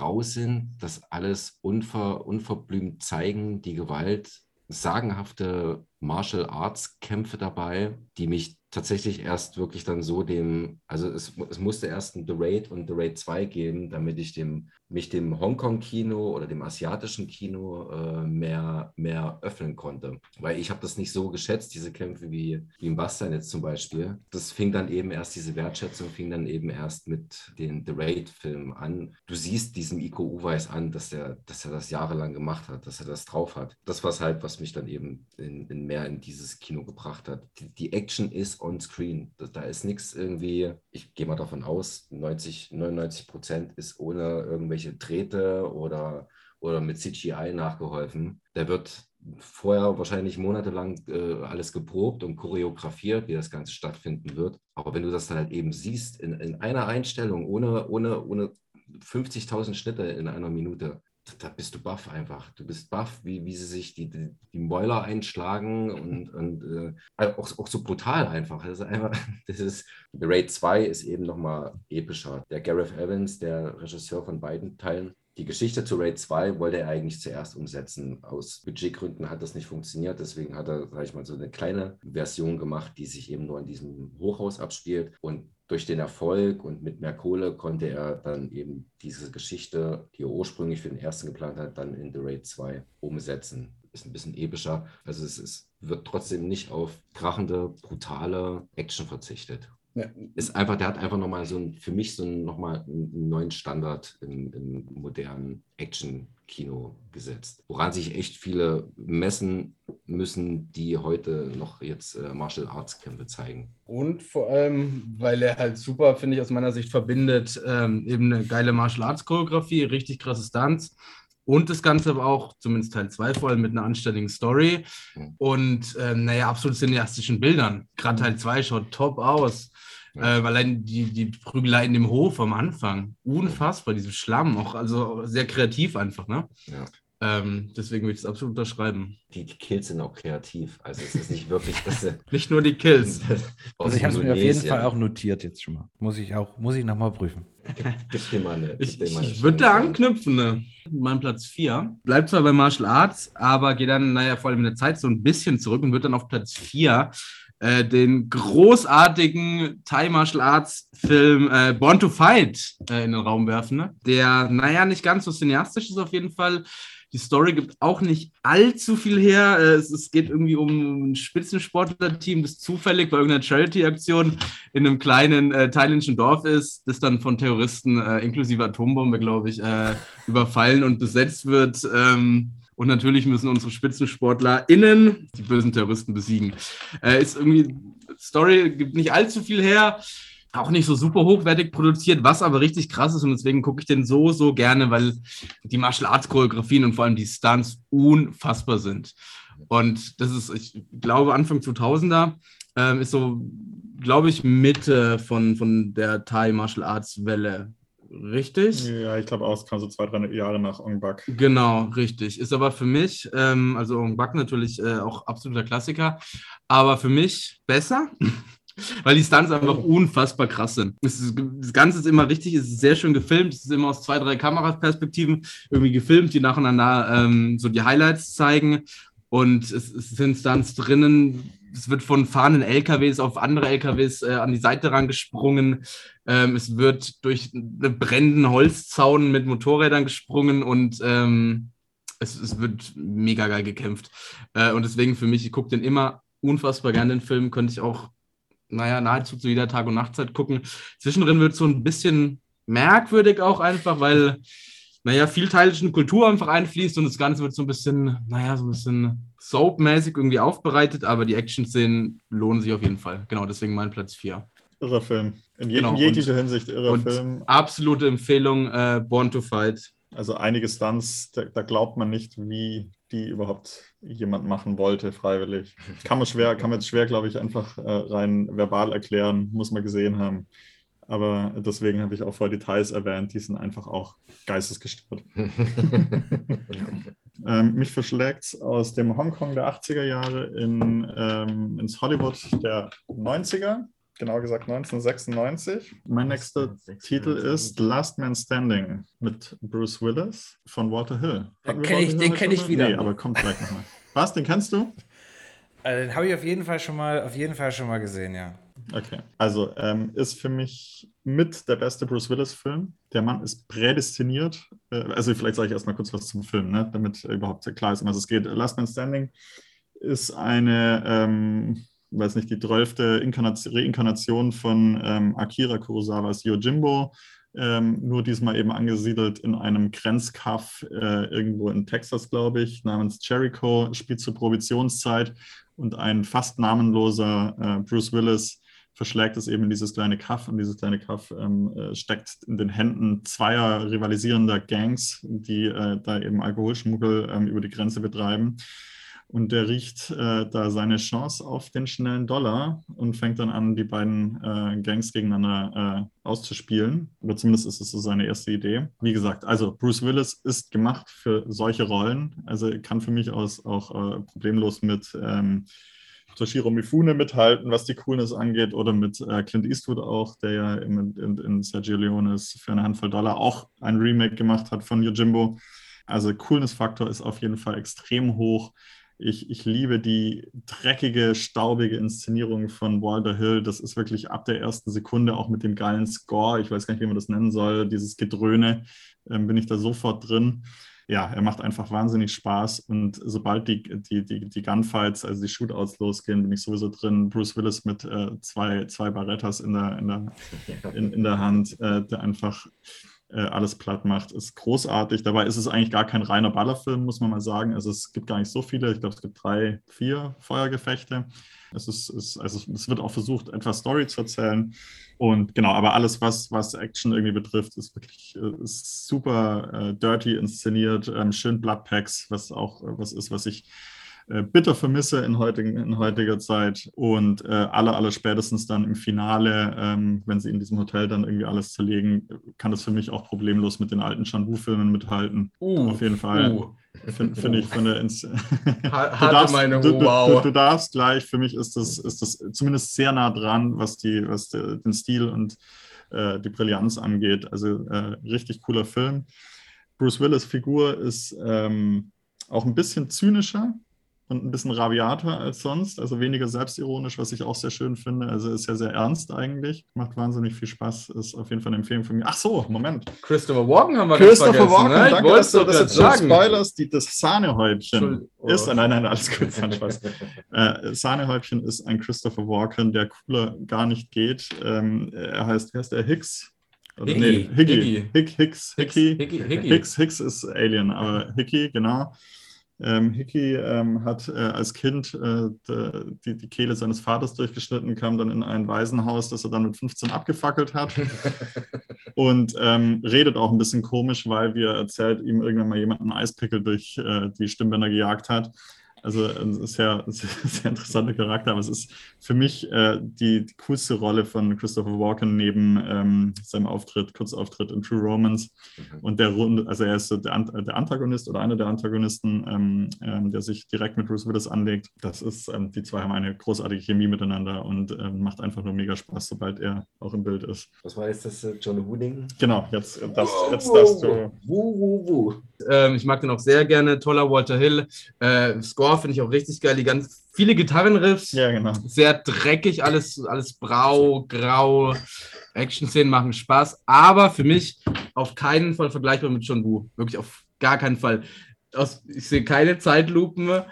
raus sind, das alles unver, unverblümt zeigen, die Gewalt, sagenhafte Martial Arts Kämpfe dabei, die mich tatsächlich erst wirklich dann so dem, also es, es musste erst ein The Raid und The Raid 2 geben, damit ich dem, mich dem Hongkong-Kino oder dem asiatischen Kino äh, mehr, mehr öffnen konnte. Weil ich habe das nicht so geschätzt, diese Kämpfe wie, wie im Bastard jetzt zum Beispiel. Das fing dann eben erst, diese Wertschätzung fing dann eben erst mit den The Raid-Filmen an. Du siehst diesem Iko Uweis an, dass er, dass er das jahrelang gemacht hat, dass er das drauf hat. Das war halt, was mich dann eben in, in mehr in dieses Kino gebracht hat. Die, die Action ist on screen. Da, da ist nichts irgendwie, ich gehe mal davon aus, 90, 99 Prozent ist ohne irgendwelche Drähte oder, oder mit CGI nachgeholfen. Der wird vorher wahrscheinlich monatelang äh, alles geprobt und choreografiert, wie das Ganze stattfinden wird. Aber wenn du das dann halt eben siehst, in, in einer Einstellung, ohne, ohne, ohne 50.000 Schnitte in einer Minute, da, bist du baff einfach. Du bist baff, wie, wie sie sich die, die, die Mäuler einschlagen und, und äh, auch, auch so brutal einfach. Das ist einfach, das ist, The Raid 2 ist eben nochmal epischer. Der Gareth Evans, der Regisseur von beiden Teilen, die Geschichte zu Raid 2 wollte er eigentlich zuerst umsetzen. Aus Budgetgründen hat das nicht funktioniert. Deswegen hat er, sag ich mal, so eine kleine Version gemacht, die sich eben nur in diesem Hochhaus abspielt. Und durch den Erfolg und mit mehr Kohle konnte er dann eben diese Geschichte, die er ursprünglich für den ersten geplant hat, dann in The Raid 2 umsetzen. Ist ein bisschen epischer. Also es ist, wird trotzdem nicht auf krachende, brutale Action verzichtet Ja. ist einfach, der hat einfach nochmal so ein, für mich so ein, nochmal einen neuen Standard im, im modernen Action-Kino gesetzt. Woran sich echt viele messen müssen, die heute noch jetzt äh, Martial Arts Kämpfe zeigen. Und vor allem, weil er halt super, finde ich, aus meiner Sicht verbindet, ähm, eben eine geile Martial Arts Choreografie, richtig krasse Stunts. Und das Ganze aber auch, zumindest Teil 2 vor allem, mit einer anständigen Story und, ähm, naja, absolut cineastischen Bildern. Gerade Teil 2 schaut top aus. Ja. Äh, weil allein die, die Prügelei in dem Hof am Anfang, unfassbar, diesem Schlamm, auch also sehr kreativ einfach, ne? Ja. Ähm, deswegen würde ich es absolut unterschreiben. Die, die Kills sind auch kreativ. Also es ist nicht wirklich, dass Nicht nur die Kills. Also ich habe es mir auf jeden. Fall auch notiert jetzt schon mal. Muss ich auch, muss ich nochmal prüfen. Gib dir mal eine. Ich, ich würde da anknüpfen, ne? Mein Platz 4. Bleibt zwar bei Martial Arts, aber geht dann, naja, vor allem in der Zeit so ein bisschen zurück und wird dann auf Platz 4 äh, den großartigen Thai Martial Arts Film äh, Born to Fight äh, in den Raum werfen. Ne? Der, naja, nicht ganz so cineastisch ist auf jeden Fall. Die Story gibt auch nicht allzu viel her. Äh, Es, es geht irgendwie um ein Spitzensportler-Team, das zufällig bei irgendeiner Charity-Aktion in einem kleinen äh, thailändischen Dorf ist, das dann von Terroristen äh, inklusive Atombombe, glaube ich, äh, überfallen und besetzt wird. Ähm, und natürlich müssen unsere SpitzensportlerInnen die bösen Terroristen besiegen. Äh, ist irgendwie, Story gibt nicht allzu viel her. Auch nicht so super hochwertig produziert, was aber richtig krass ist und deswegen gucke ich den so, so gerne, weil die Martial Arts Choreografien und vor allem die Stunts unfassbar sind. Und das ist, ich glaube, Anfang 2000er ähm, ist so, glaube ich, Mitte von, von der Thai Martial Arts Welle. Richtig? Ja, ich glaube auch, es kam so zwei, drei Jahre nach Ong Bak. Genau, richtig. Ist aber für mich, ähm, also Ong Bak natürlich äh, auch absoluter Klassiker, aber für mich besser weil die Stunts einfach unfassbar krass sind. Ist, das Ganze ist immer richtig, es ist sehr schön gefilmt, es ist immer aus zwei, drei Kameraperspektiven irgendwie gefilmt, die nacheinander ähm, so die Highlights zeigen. Und es, es sind Stunts drinnen, es wird von fahrenden LKWs auf andere LKWs äh, an die Seite rangesprungen. Ähm, es wird durch einen brennenden Holzzaun mit Motorrädern gesprungen und ähm, es, es, wird mega geil gekämpft. Äh, und deswegen für mich, ich gucke den immer unfassbar gerne, den Film. Könnte ich auch, naja, nahezu zu jeder Tag- und Nachtzeit gucken. Zwischendrin wird es so ein bisschen merkwürdig auch einfach, weil naja, viel thailische Kultur einfach einfließt und das Ganze wird so ein bisschen, naja, so ein bisschen soap-mäßig irgendwie aufbereitet, aber die Action-Szenen lohnen sich auf jeden Fall. Genau, deswegen mein Platz 4. Irrer Film. In, je genau, in jeglicher Hinsicht irrer Film. Absolute Empfehlung, äh, Born to Fight. Also einige Stunts, da, da, glaubt man nicht, wie die überhaupt jemand machen wollte, freiwillig. Kann man schwer, kann man jetzt schwer, glaube ich, einfach äh, rein verbal erklären, muss man gesehen haben. Aber deswegen habe ich auch vor Details erwähnt, die sind einfach auch geistesgestört. ähm, mich verschlägt es aus dem Hongkong der 80er Jahre in, ähm, ins Hollywood der 90er, genau gesagt 1996. Mein nächster Titel ist Last Man Standing mit Bruce Willis von Walter Hill. Kenn ich, den kenne ich wieder. Nee, aber kommt gleich nochmal. Was, den kennst du? Also, den habe ich auf jeden Fall schon mal, auf jeden Fall schon mal gesehen, ja. Okay, also ähm, ist für mich mit der beste Bruce Willis-Film. Der Mann ist prädestiniert. Äh, also vielleicht sage ich erstmal kurz was zum Film, ne? damit überhaupt klar ist, um was es geht. Last Man Standing ist eine, ähm, weiß nicht, die zwölfte Reinkarnation von ähm, Akira Kurosawas Yojimbo. Ähm, nur diesmal eben angesiedelt in einem Grenzkaff äh, irgendwo in Texas, glaube ich, namens Jericho, spielt zur Prohibitionszeit und ein fast namenloser äh, Bruce Willis verschlägt es eben in dieses kleine Kaff und dieses kleine Kaff ähm, äh, steckt in den Händen zweier rivalisierender Gangs, die äh, da eben Alkoholschmuggel ähm, über die Grenze betreiben. Und der riecht äh, da seine Chance auf den schnellen Dollar und fängt dann an, die beiden äh, Gangs gegeneinander äh, auszuspielen. Oder zumindest ist es so seine erste Idee. Wie gesagt, also Bruce Willis ist gemacht für solche Rollen. Also kann für mich aus auch äh, problemlos mit ähm, Toshiro Mifune mithalten, was die Coolness angeht, oder mit äh, Clint Eastwood auch, der ja in, in, in Sergio Leones für eine Handvoll Dollar auch ein Remake gemacht hat von Yojimbo. Also Coolness-Faktor ist auf jeden Fall extrem hoch. Ich, ich liebe die dreckige, staubige Inszenierung von Walter Hill. Das ist wirklich ab der ersten Sekunde auch mit dem geilen Score. Ich weiß gar nicht, wie man das nennen soll. Dieses Gedröhne ähm, bin ich da sofort drin ja, er macht einfach wahnsinnig Spaß und sobald die, die, die, die Gunfights, also die Shootouts losgehen, bin ich sowieso drin. Bruce Willis mit äh, zwei, zwei Barrettas in der, in der, in, in der Hand, äh, der einfach äh, alles platt macht, ist großartig. Dabei ist es eigentlich gar kein reiner Ballerfilm, muss man mal sagen. Also es gibt gar nicht so viele, ich glaube, es gibt drei, vier Feuergefechte. Es, ist, ist, also es wird auch versucht, etwas Story zu erzählen. Und genau, aber alles, was, was Action irgendwie betrifft, ist wirklich äh, ist super äh, dirty inszeniert, ähm, schön Bloodpacks, was auch äh, was ist, was ich äh, bitter vermisse in, heutigen, in heutiger Zeit. Und äh, alle, alle spätestens dann im Finale, ähm, wenn sie in diesem Hotel dann irgendwie alles zerlegen, kann das für mich auch problemlos mit den alten Shanbu-Filmen mithalten. Uh, Auf jeden Fall. Uh. Finde find ich von der Ins Harte darfst, Meinung, du, wow. Du, du, darfst gleich, für mich ist das, ist das zumindest sehr nah dran, was, die, was der, den Stil und äh, die Brillanz angeht. Also äh, richtig cooler Film. Bruce Willis Figur ist ähm, auch ein bisschen zynischer, und ein bisschen rabiater als sonst, also weniger selbstironisch, was ich auch sehr schön finde. Also ist ja sehr ernst eigentlich, macht wahnsinnig viel Spaß, ist auf jeden Fall eine Empfehlung von mir. Ach so, Moment. Christopher Walken haben wir Christopher Walken, ne? danke, dass du das jetzt sagen. Spoilers, die, das Sahnehäubchen oh. ist, nein, nein, alles gut, kein Spaß. äh, Sahnehäubchen ist ein Christopher Walken, der cooler gar nicht geht. Ähm, er heißt, wie heißt der, Hicks? Oder, Hickey. Nee, Hickey. Hickey. Hick, Hicks, Hickey. Hickey. Hickey. Hicks, Hicks ist Alien, aber Hickey, genau. Ähm, Hickey ähm, hat äh, als Kind äh, die, die, Kehle seines Vaters durchgeschnitten, kam dann in ein Waisenhaus, das er dann mit 15 abgefackelt hat. und ähm, redet auch ein bisschen komisch, weil, wie er erzählt, ihm irgendwann mal jemand einen Eispickel durch äh, die Stimmbänder gejagt hat. Also ein sehr, sehr, sehr interessanter Charakter, aber es ist für mich äh, die, die, coolste Rolle von Christopher Walken neben ähm, seinem Auftritt, Kurzauftritt in True Romance. Mhm. Und der Runde, also er ist so der, der Antagonist oder einer der Antagonisten, ähm, ähm, der sich direkt mit Bruce Willis anlegt. Das ist, ähm, die zwei haben eine großartige Chemie miteinander und ähm, macht einfach nur mega Spaß, sobald er auch im Bild ist. Was war jetzt das, äh, John Wooding? Genau, jetzt, das, jetzt darfst du. Wuh, wuh, Ähm, ich mag den auch sehr gerne. Toller Walter Hill. Äh, Score finde ich auch richtig geil. Die ganz viele Gitarrenriffs. Ja, genau. Sehr dreckig, alles, alles brau, grau. Action-Szenen machen Spaß, aber für mich auf keinen Fall vergleichbar mit John Woo. Wirklich auf gar keinen Fall. Aus, ich sehe keine Zeitlupen.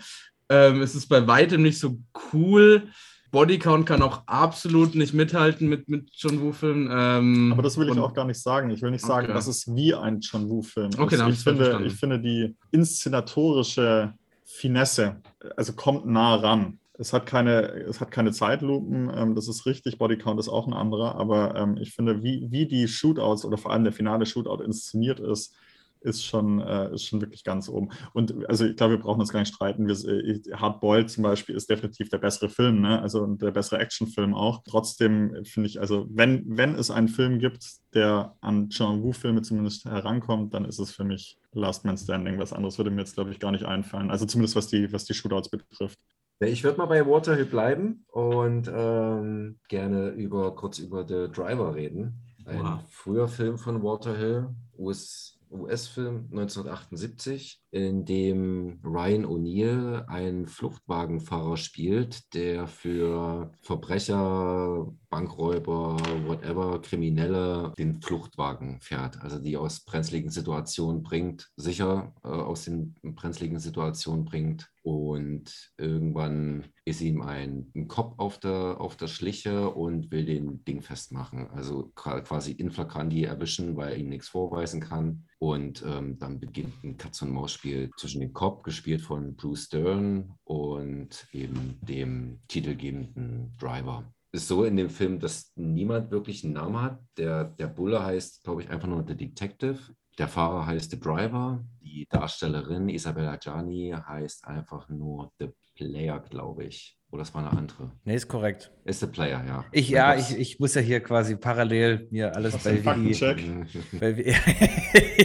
Ähm, es ist bei weitem nicht so cool. Bodycount kann auch absolut nicht mithalten mit, mit John Woo-Filmen. Ähm, Aber das will ich auch gar nicht sagen. Ich will nicht sagen, okay. dass es wie ein John Woo-Film okay, ist. Ich finde, ich finde die inszenatorische Finesse, also kommt nah ran. Es hat keine, es hat keine Zeitlupen, ähm, das ist richtig, Bodycount ist auch ein anderer, aber ähm, ich finde, wie, wie die Shootouts oder vor allem der finale Shootout inszeniert ist, ist schon, äh, ist schon wirklich ganz oben. Und also ich glaube, wir brauchen uns gar nicht streiten. Wir, äh, Hard Boiled zum Beispiel ist definitiv der bessere Film, ne? also der bessere Actionfilm auch. Trotzdem finde ich, also wenn, wenn es einen Film gibt, der an John Woo-Filme zumindest herankommt, dann ist es für mich Last Man Standing. Was anderes würde mir jetzt, glaube ich, gar nicht einfallen. Also zumindest was die, was die Shootouts betrifft. Ich würde mal bei Waterhill bleiben und ähm, gerne über, kurz über The Driver reden. Ein wow. früher Film von Waterhill, US, US-Film 1978, in dem Ryan O'Neill einen Fluchtwagenfahrer spielt, der für Verbrecher, Bankräuber, whatever, Kriminelle den Fluchtwagen fährt. Also die aus brenzligen Situationen bringt, sicher äh, aus den brenzligen Situationen bringt. Und irgendwann ist ihm ein, ein Kopf auf der, auf der Schliche und will den Ding festmachen. Also quasi in Flakandi erwischen, weil er ihm nichts vorweisen kann. Und ähm, dann beginnt ein Katz-und-Maus-Spiel zwischen dem Cop, gespielt von Bruce Dern, und eben dem titelgebenden Driver. Ist so in dem Film, dass niemand wirklich einen Namen hat. Der, der Bulle heißt, glaube ich, einfach nur The Detective. Der Fahrer heißt The Driver. Die Darstellerin Isabella Gianni heißt einfach nur The Player, glaube ich. Oder es war eine andere? Nee, ist korrekt. Ist der Player, ja. Ich, ja, ich, ich muss ja hier quasi parallel mir alles bei Wiki. Bei,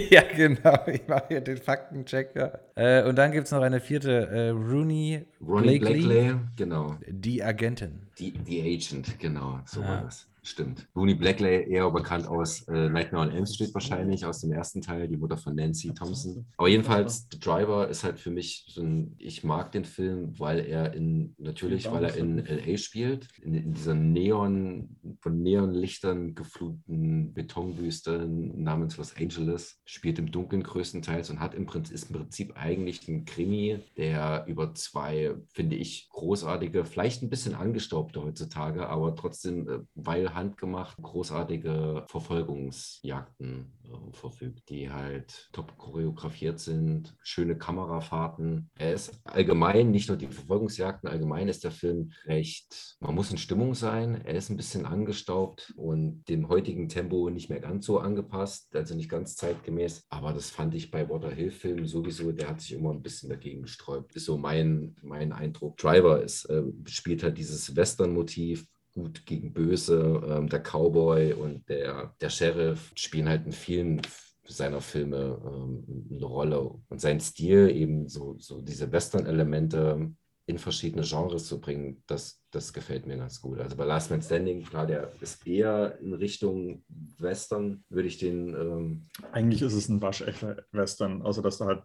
ja, genau. Ich mache hier den Faktencheck. Ja. Äh, und dann gibt es noch eine vierte, äh, Rooney Ronnie Blakely, Blakely, genau. Die Agentin. Die, die Agent, genau. So ah. war das. Stimmt. Rooney Blackley, eher bekannt aus äh, Nightmare on Elm Street wahrscheinlich, aus dem ersten Teil, die Mutter von Nancy Thompson. Aber jedenfalls, The Driver ist halt für mich so ein, ich mag den Film, weil er in, natürlich, weil er in L.A. spielt, in, in dieser Neon, von Neonlichtern gefluteten Betonwüste namens Los Angeles, spielt im Dunkeln größtenteils und hat im Prinzip, ist im Prinzip eigentlich ein Krimi, der über zwei, finde ich, großartige, vielleicht ein bisschen angestaubte heutzutage, aber trotzdem, äh, weil handgemacht großartige Verfolgungsjagden äh, verfügt, die halt top choreografiert sind, schöne Kamerafahrten. Er ist allgemein, nicht nur die Verfolgungsjagden, allgemein ist der Film recht, man muss in Stimmung sein. Er ist ein bisschen angestaubt und dem heutigen Tempo nicht mehr ganz so angepasst, also nicht ganz zeitgemäß. Aber das fand ich bei Water Hill Filmen sowieso, der hat sich immer ein bisschen dagegen gesträubt. Ist so mein, mein Eindruck. Driver ist, äh, spielt halt dieses Western-Motiv, Gut gegen Böse. Ähm, der Cowboy und der, der Sheriff spielen halt in vielen seiner Filme ähm, eine Rolle. Und sein Stil, eben so, so diese Western-Elemente in verschiedene Genres zu bringen, das, das gefällt mir ganz gut. Also bei Last Man Standing, klar, der ist eher in Richtung Western, würde ich den. Ähm Eigentlich ist es ein waschechter Western, außer dass da halt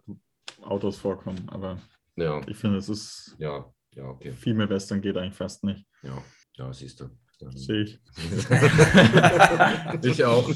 Autos vorkommen. Aber ja. ich finde, es ist. Ja, ja, okay. Viel mehr Western geht eigentlich fast nicht. Ja. Ja, siehst du. Sehe ich. ich auch.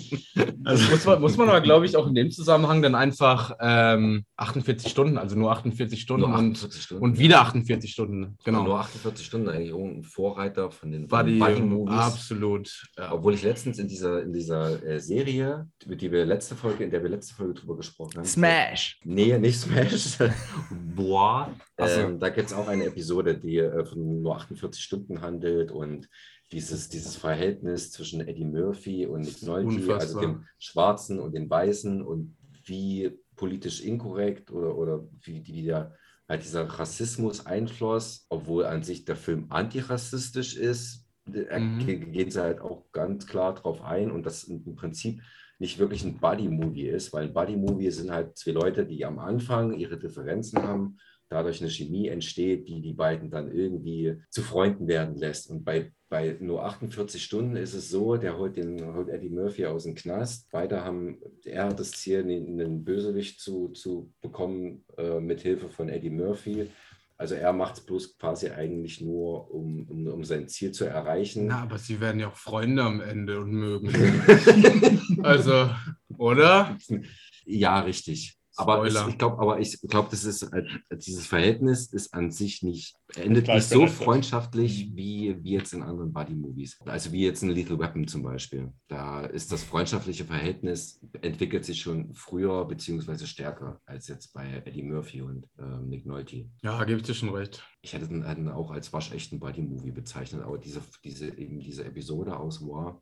Also muss man, muss man aber, glaube ich, auch in dem Zusammenhang dann einfach ähm, 48 Stunden, also nur 48 Stunden, nur 48 und, Stunden. und wieder 48 Stunden. Genau. Nur 48 Stunden eigentlich ein Vorreiter von den Buddy-Movies. Absolut. Ja. Obwohl ich letztens in dieser, in dieser äh, Serie, mit die wir letzte Folge, in der wir letzte Folge drüber gesprochen haben. Smash! Nee, nicht Smash. Boah. Ähm, da gibt es auch eine Episode, die äh, von nur 48 Stunden handelt und dieses, dieses Verhältnis zwischen Eddie Murphy und Nick Nolte, also dem Schwarzen und dem Weißen und wie politisch inkorrekt oder, oder wie, wie der halt dieser Rassismus einfloss, obwohl an sich der Film antirassistisch ist, Mhm. ge- gehen sie halt auch ganz klar drauf ein und das im Prinzip nicht wirklich ein Buddy-Movie ist, weil ein Buddy-Movie sind halt zwei Leute, die am Anfang ihre Differenzen haben, dadurch eine Chemie entsteht, die die beiden dann irgendwie zu Freunden werden lässt. Und bei, bei nur 48 Stunden ist es so, der holt, den, holt Eddie Murphy aus dem Knast. Beide haben, er hat das Ziel, einen, Bösewicht zu, zu bekommen, äh, mit Hilfe von Eddie Murphy. Also er macht es bloß quasi eigentlich nur, um, um, um sein Ziel zu erreichen. Na, aber sie werden ja auch Freunde am Ende und mögen. also, oder? Ja, richtig. Aber ich, ich glaube, aber ich glaube, das ist äh, dieses Verhältnis ist an sich nicht endet nicht so freundschaftlich wie, wie jetzt in anderen Buddy-Movies. Also wie jetzt in Lethal Weapon zum Beispiel. Da ist das freundschaftliche Verhältnis entwickelt sich schon früher beziehungsweise stärker als jetzt bei Eddie Murphy und ähm, Nick Nolte. Ja, gebe ich dir schon recht. Ich hätte den auch als waschechten Buddy-Movie bezeichnet, aber diese, diese, eben diese Episode aus War,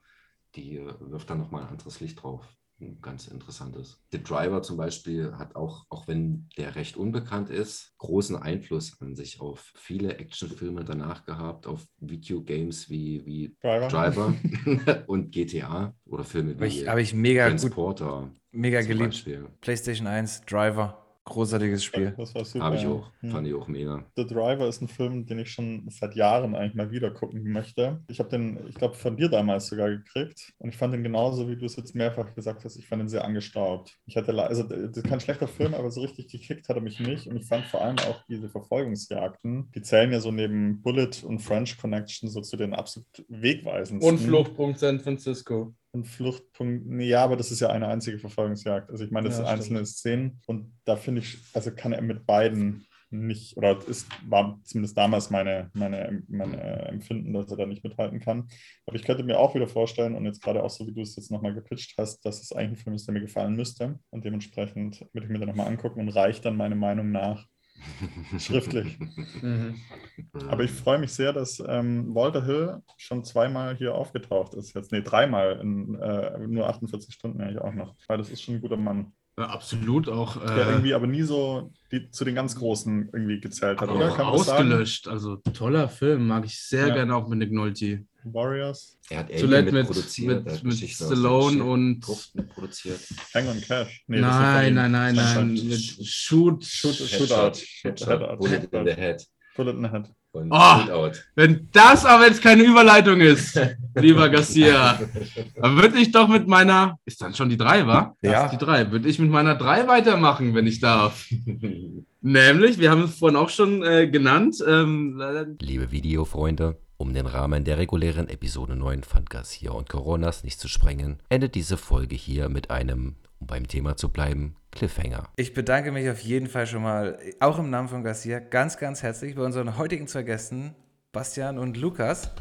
die äh, wirft dann nochmal ein anderes Licht drauf. Ein Ganz interessantes. The Driver zum Beispiel hat auch, auch wenn der recht unbekannt ist, großen Einfluss an sich auf viele Actionfilme danach gehabt, auf Videogames wie, wie Driver. Driver und GTA oder Filme ich, wie hab ich mega gut, Transporter. mega zum geliebt. Beispiel. PlayStation 1, Driver, großartiges Spiel. Das war super. Habe ich auch. Hm. Fand ich auch mega. The Driver ist ein Film, den ich schon seit Jahren eigentlich mal wieder gucken möchte. Ich habe den, ich glaube, von dir damals sogar gekriegt. Und ich fand den genauso, wie du es jetzt mehrfach gesagt hast, ich fand ihn sehr angestaubt. Ich hatte, also das ist kein schlechter Film, aber so richtig gekickt hat er mich nicht. Und ich fand vor allem auch diese Verfolgungsjagden, die zählen ja so neben Bullet und French Connection so zu den absolut wegweisendsten. Und Fluchtpunkt San Francisco. Und Fluchtpunkt, nee, ja, aber das ist ja eine einzige Verfolgungsjagd. Also ich meine, das Ja, sind einzelne Szenen und da finde ich, also kann er mit beiden nicht, oder ist, war zumindest damals meine, meine, meine Empfinden, dass er da nicht mithalten kann. Aber ich könnte mir auch wieder vorstellen, und jetzt gerade auch so, wie du es jetzt nochmal gepitcht hast, dass es eigentlich ein Film ist, der mir gefallen müsste. Und dementsprechend würde ich mir den nochmal angucken und reicht dann meine Meinung nach. Schriftlich. Mhm. Aber ich freue mich sehr, dass ähm, Walter Hill schon zweimal hier aufgetaucht ist. Jetzt, nee, dreimal in äh, nur 48 Stunden eigentlich auch noch. Weil das ist schon ein guter Mann. Ja, absolut auch. Der Äh, irgendwie aber nie so die, zu den ganz Großen irgendwie gezählt hat, oder? Kann ausgelöscht. Also toller Film, mag ich sehr Ja. gerne auch mit Nick Nolte. Warriors, Er hat Zuletzt mit, mit, mit der Stallone und. Gruft mitproduziert. Hang on Cash. Nee, Nein, nein, nein, nein. Mit Shoot. Shoot, Headshot, Shootout. Bullet in the Head Bullet in the Head. Und Oh! Shootout. Wenn das aber jetzt keine Überleitung ist, lieber Garcia, dann würde ich doch mit meiner. Ist dann schon die drei, wa? Ja. Die drei. Würde ich mit meiner drei weitermachen, wenn ich darf. Nämlich, wir haben es vorhin auch schon äh, genannt. Ähm, Liebe Videofreunde, um den Rahmen der regulären Episode 9 von Garcia und Coronas nicht zu sprengen, endet diese Folge hier mit einem, um beim Thema zu bleiben, Cliffhanger. Ich bedanke mich auf jeden Fall schon mal, auch im Namen von Garcia, ganz, ganz herzlich bei unseren heutigen zwei Gästen, Bastian und Lukas.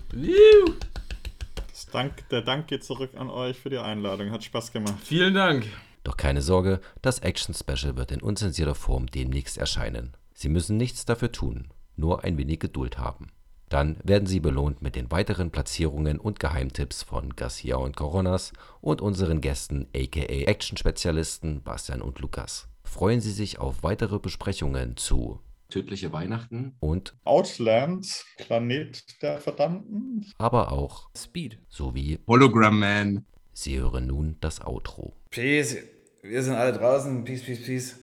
Das Dank, der Dank geht zurück an euch für die Einladung. Hat Spaß gemacht. vielen Dank. Doch keine Sorge, das Action Special wird in unzensierter Form demnächst erscheinen. Sie müssen nichts dafür tun, nur ein wenig Geduld haben. Dann werden Sie belohnt mit den weiteren Platzierungen und Geheimtipps von Garcia und Coronas und unseren Gästen aka Action-Spezialisten Bastian und Lukas. Freuen Sie sich auf weitere Besprechungen zu Tödliche Weihnachten. und Outland, Planet der Verdammten. aber auch Speed. sowie Hologram Man. Sie hören nun das Outro. Peace. Wir sind alle draußen. Peace, peace, peace.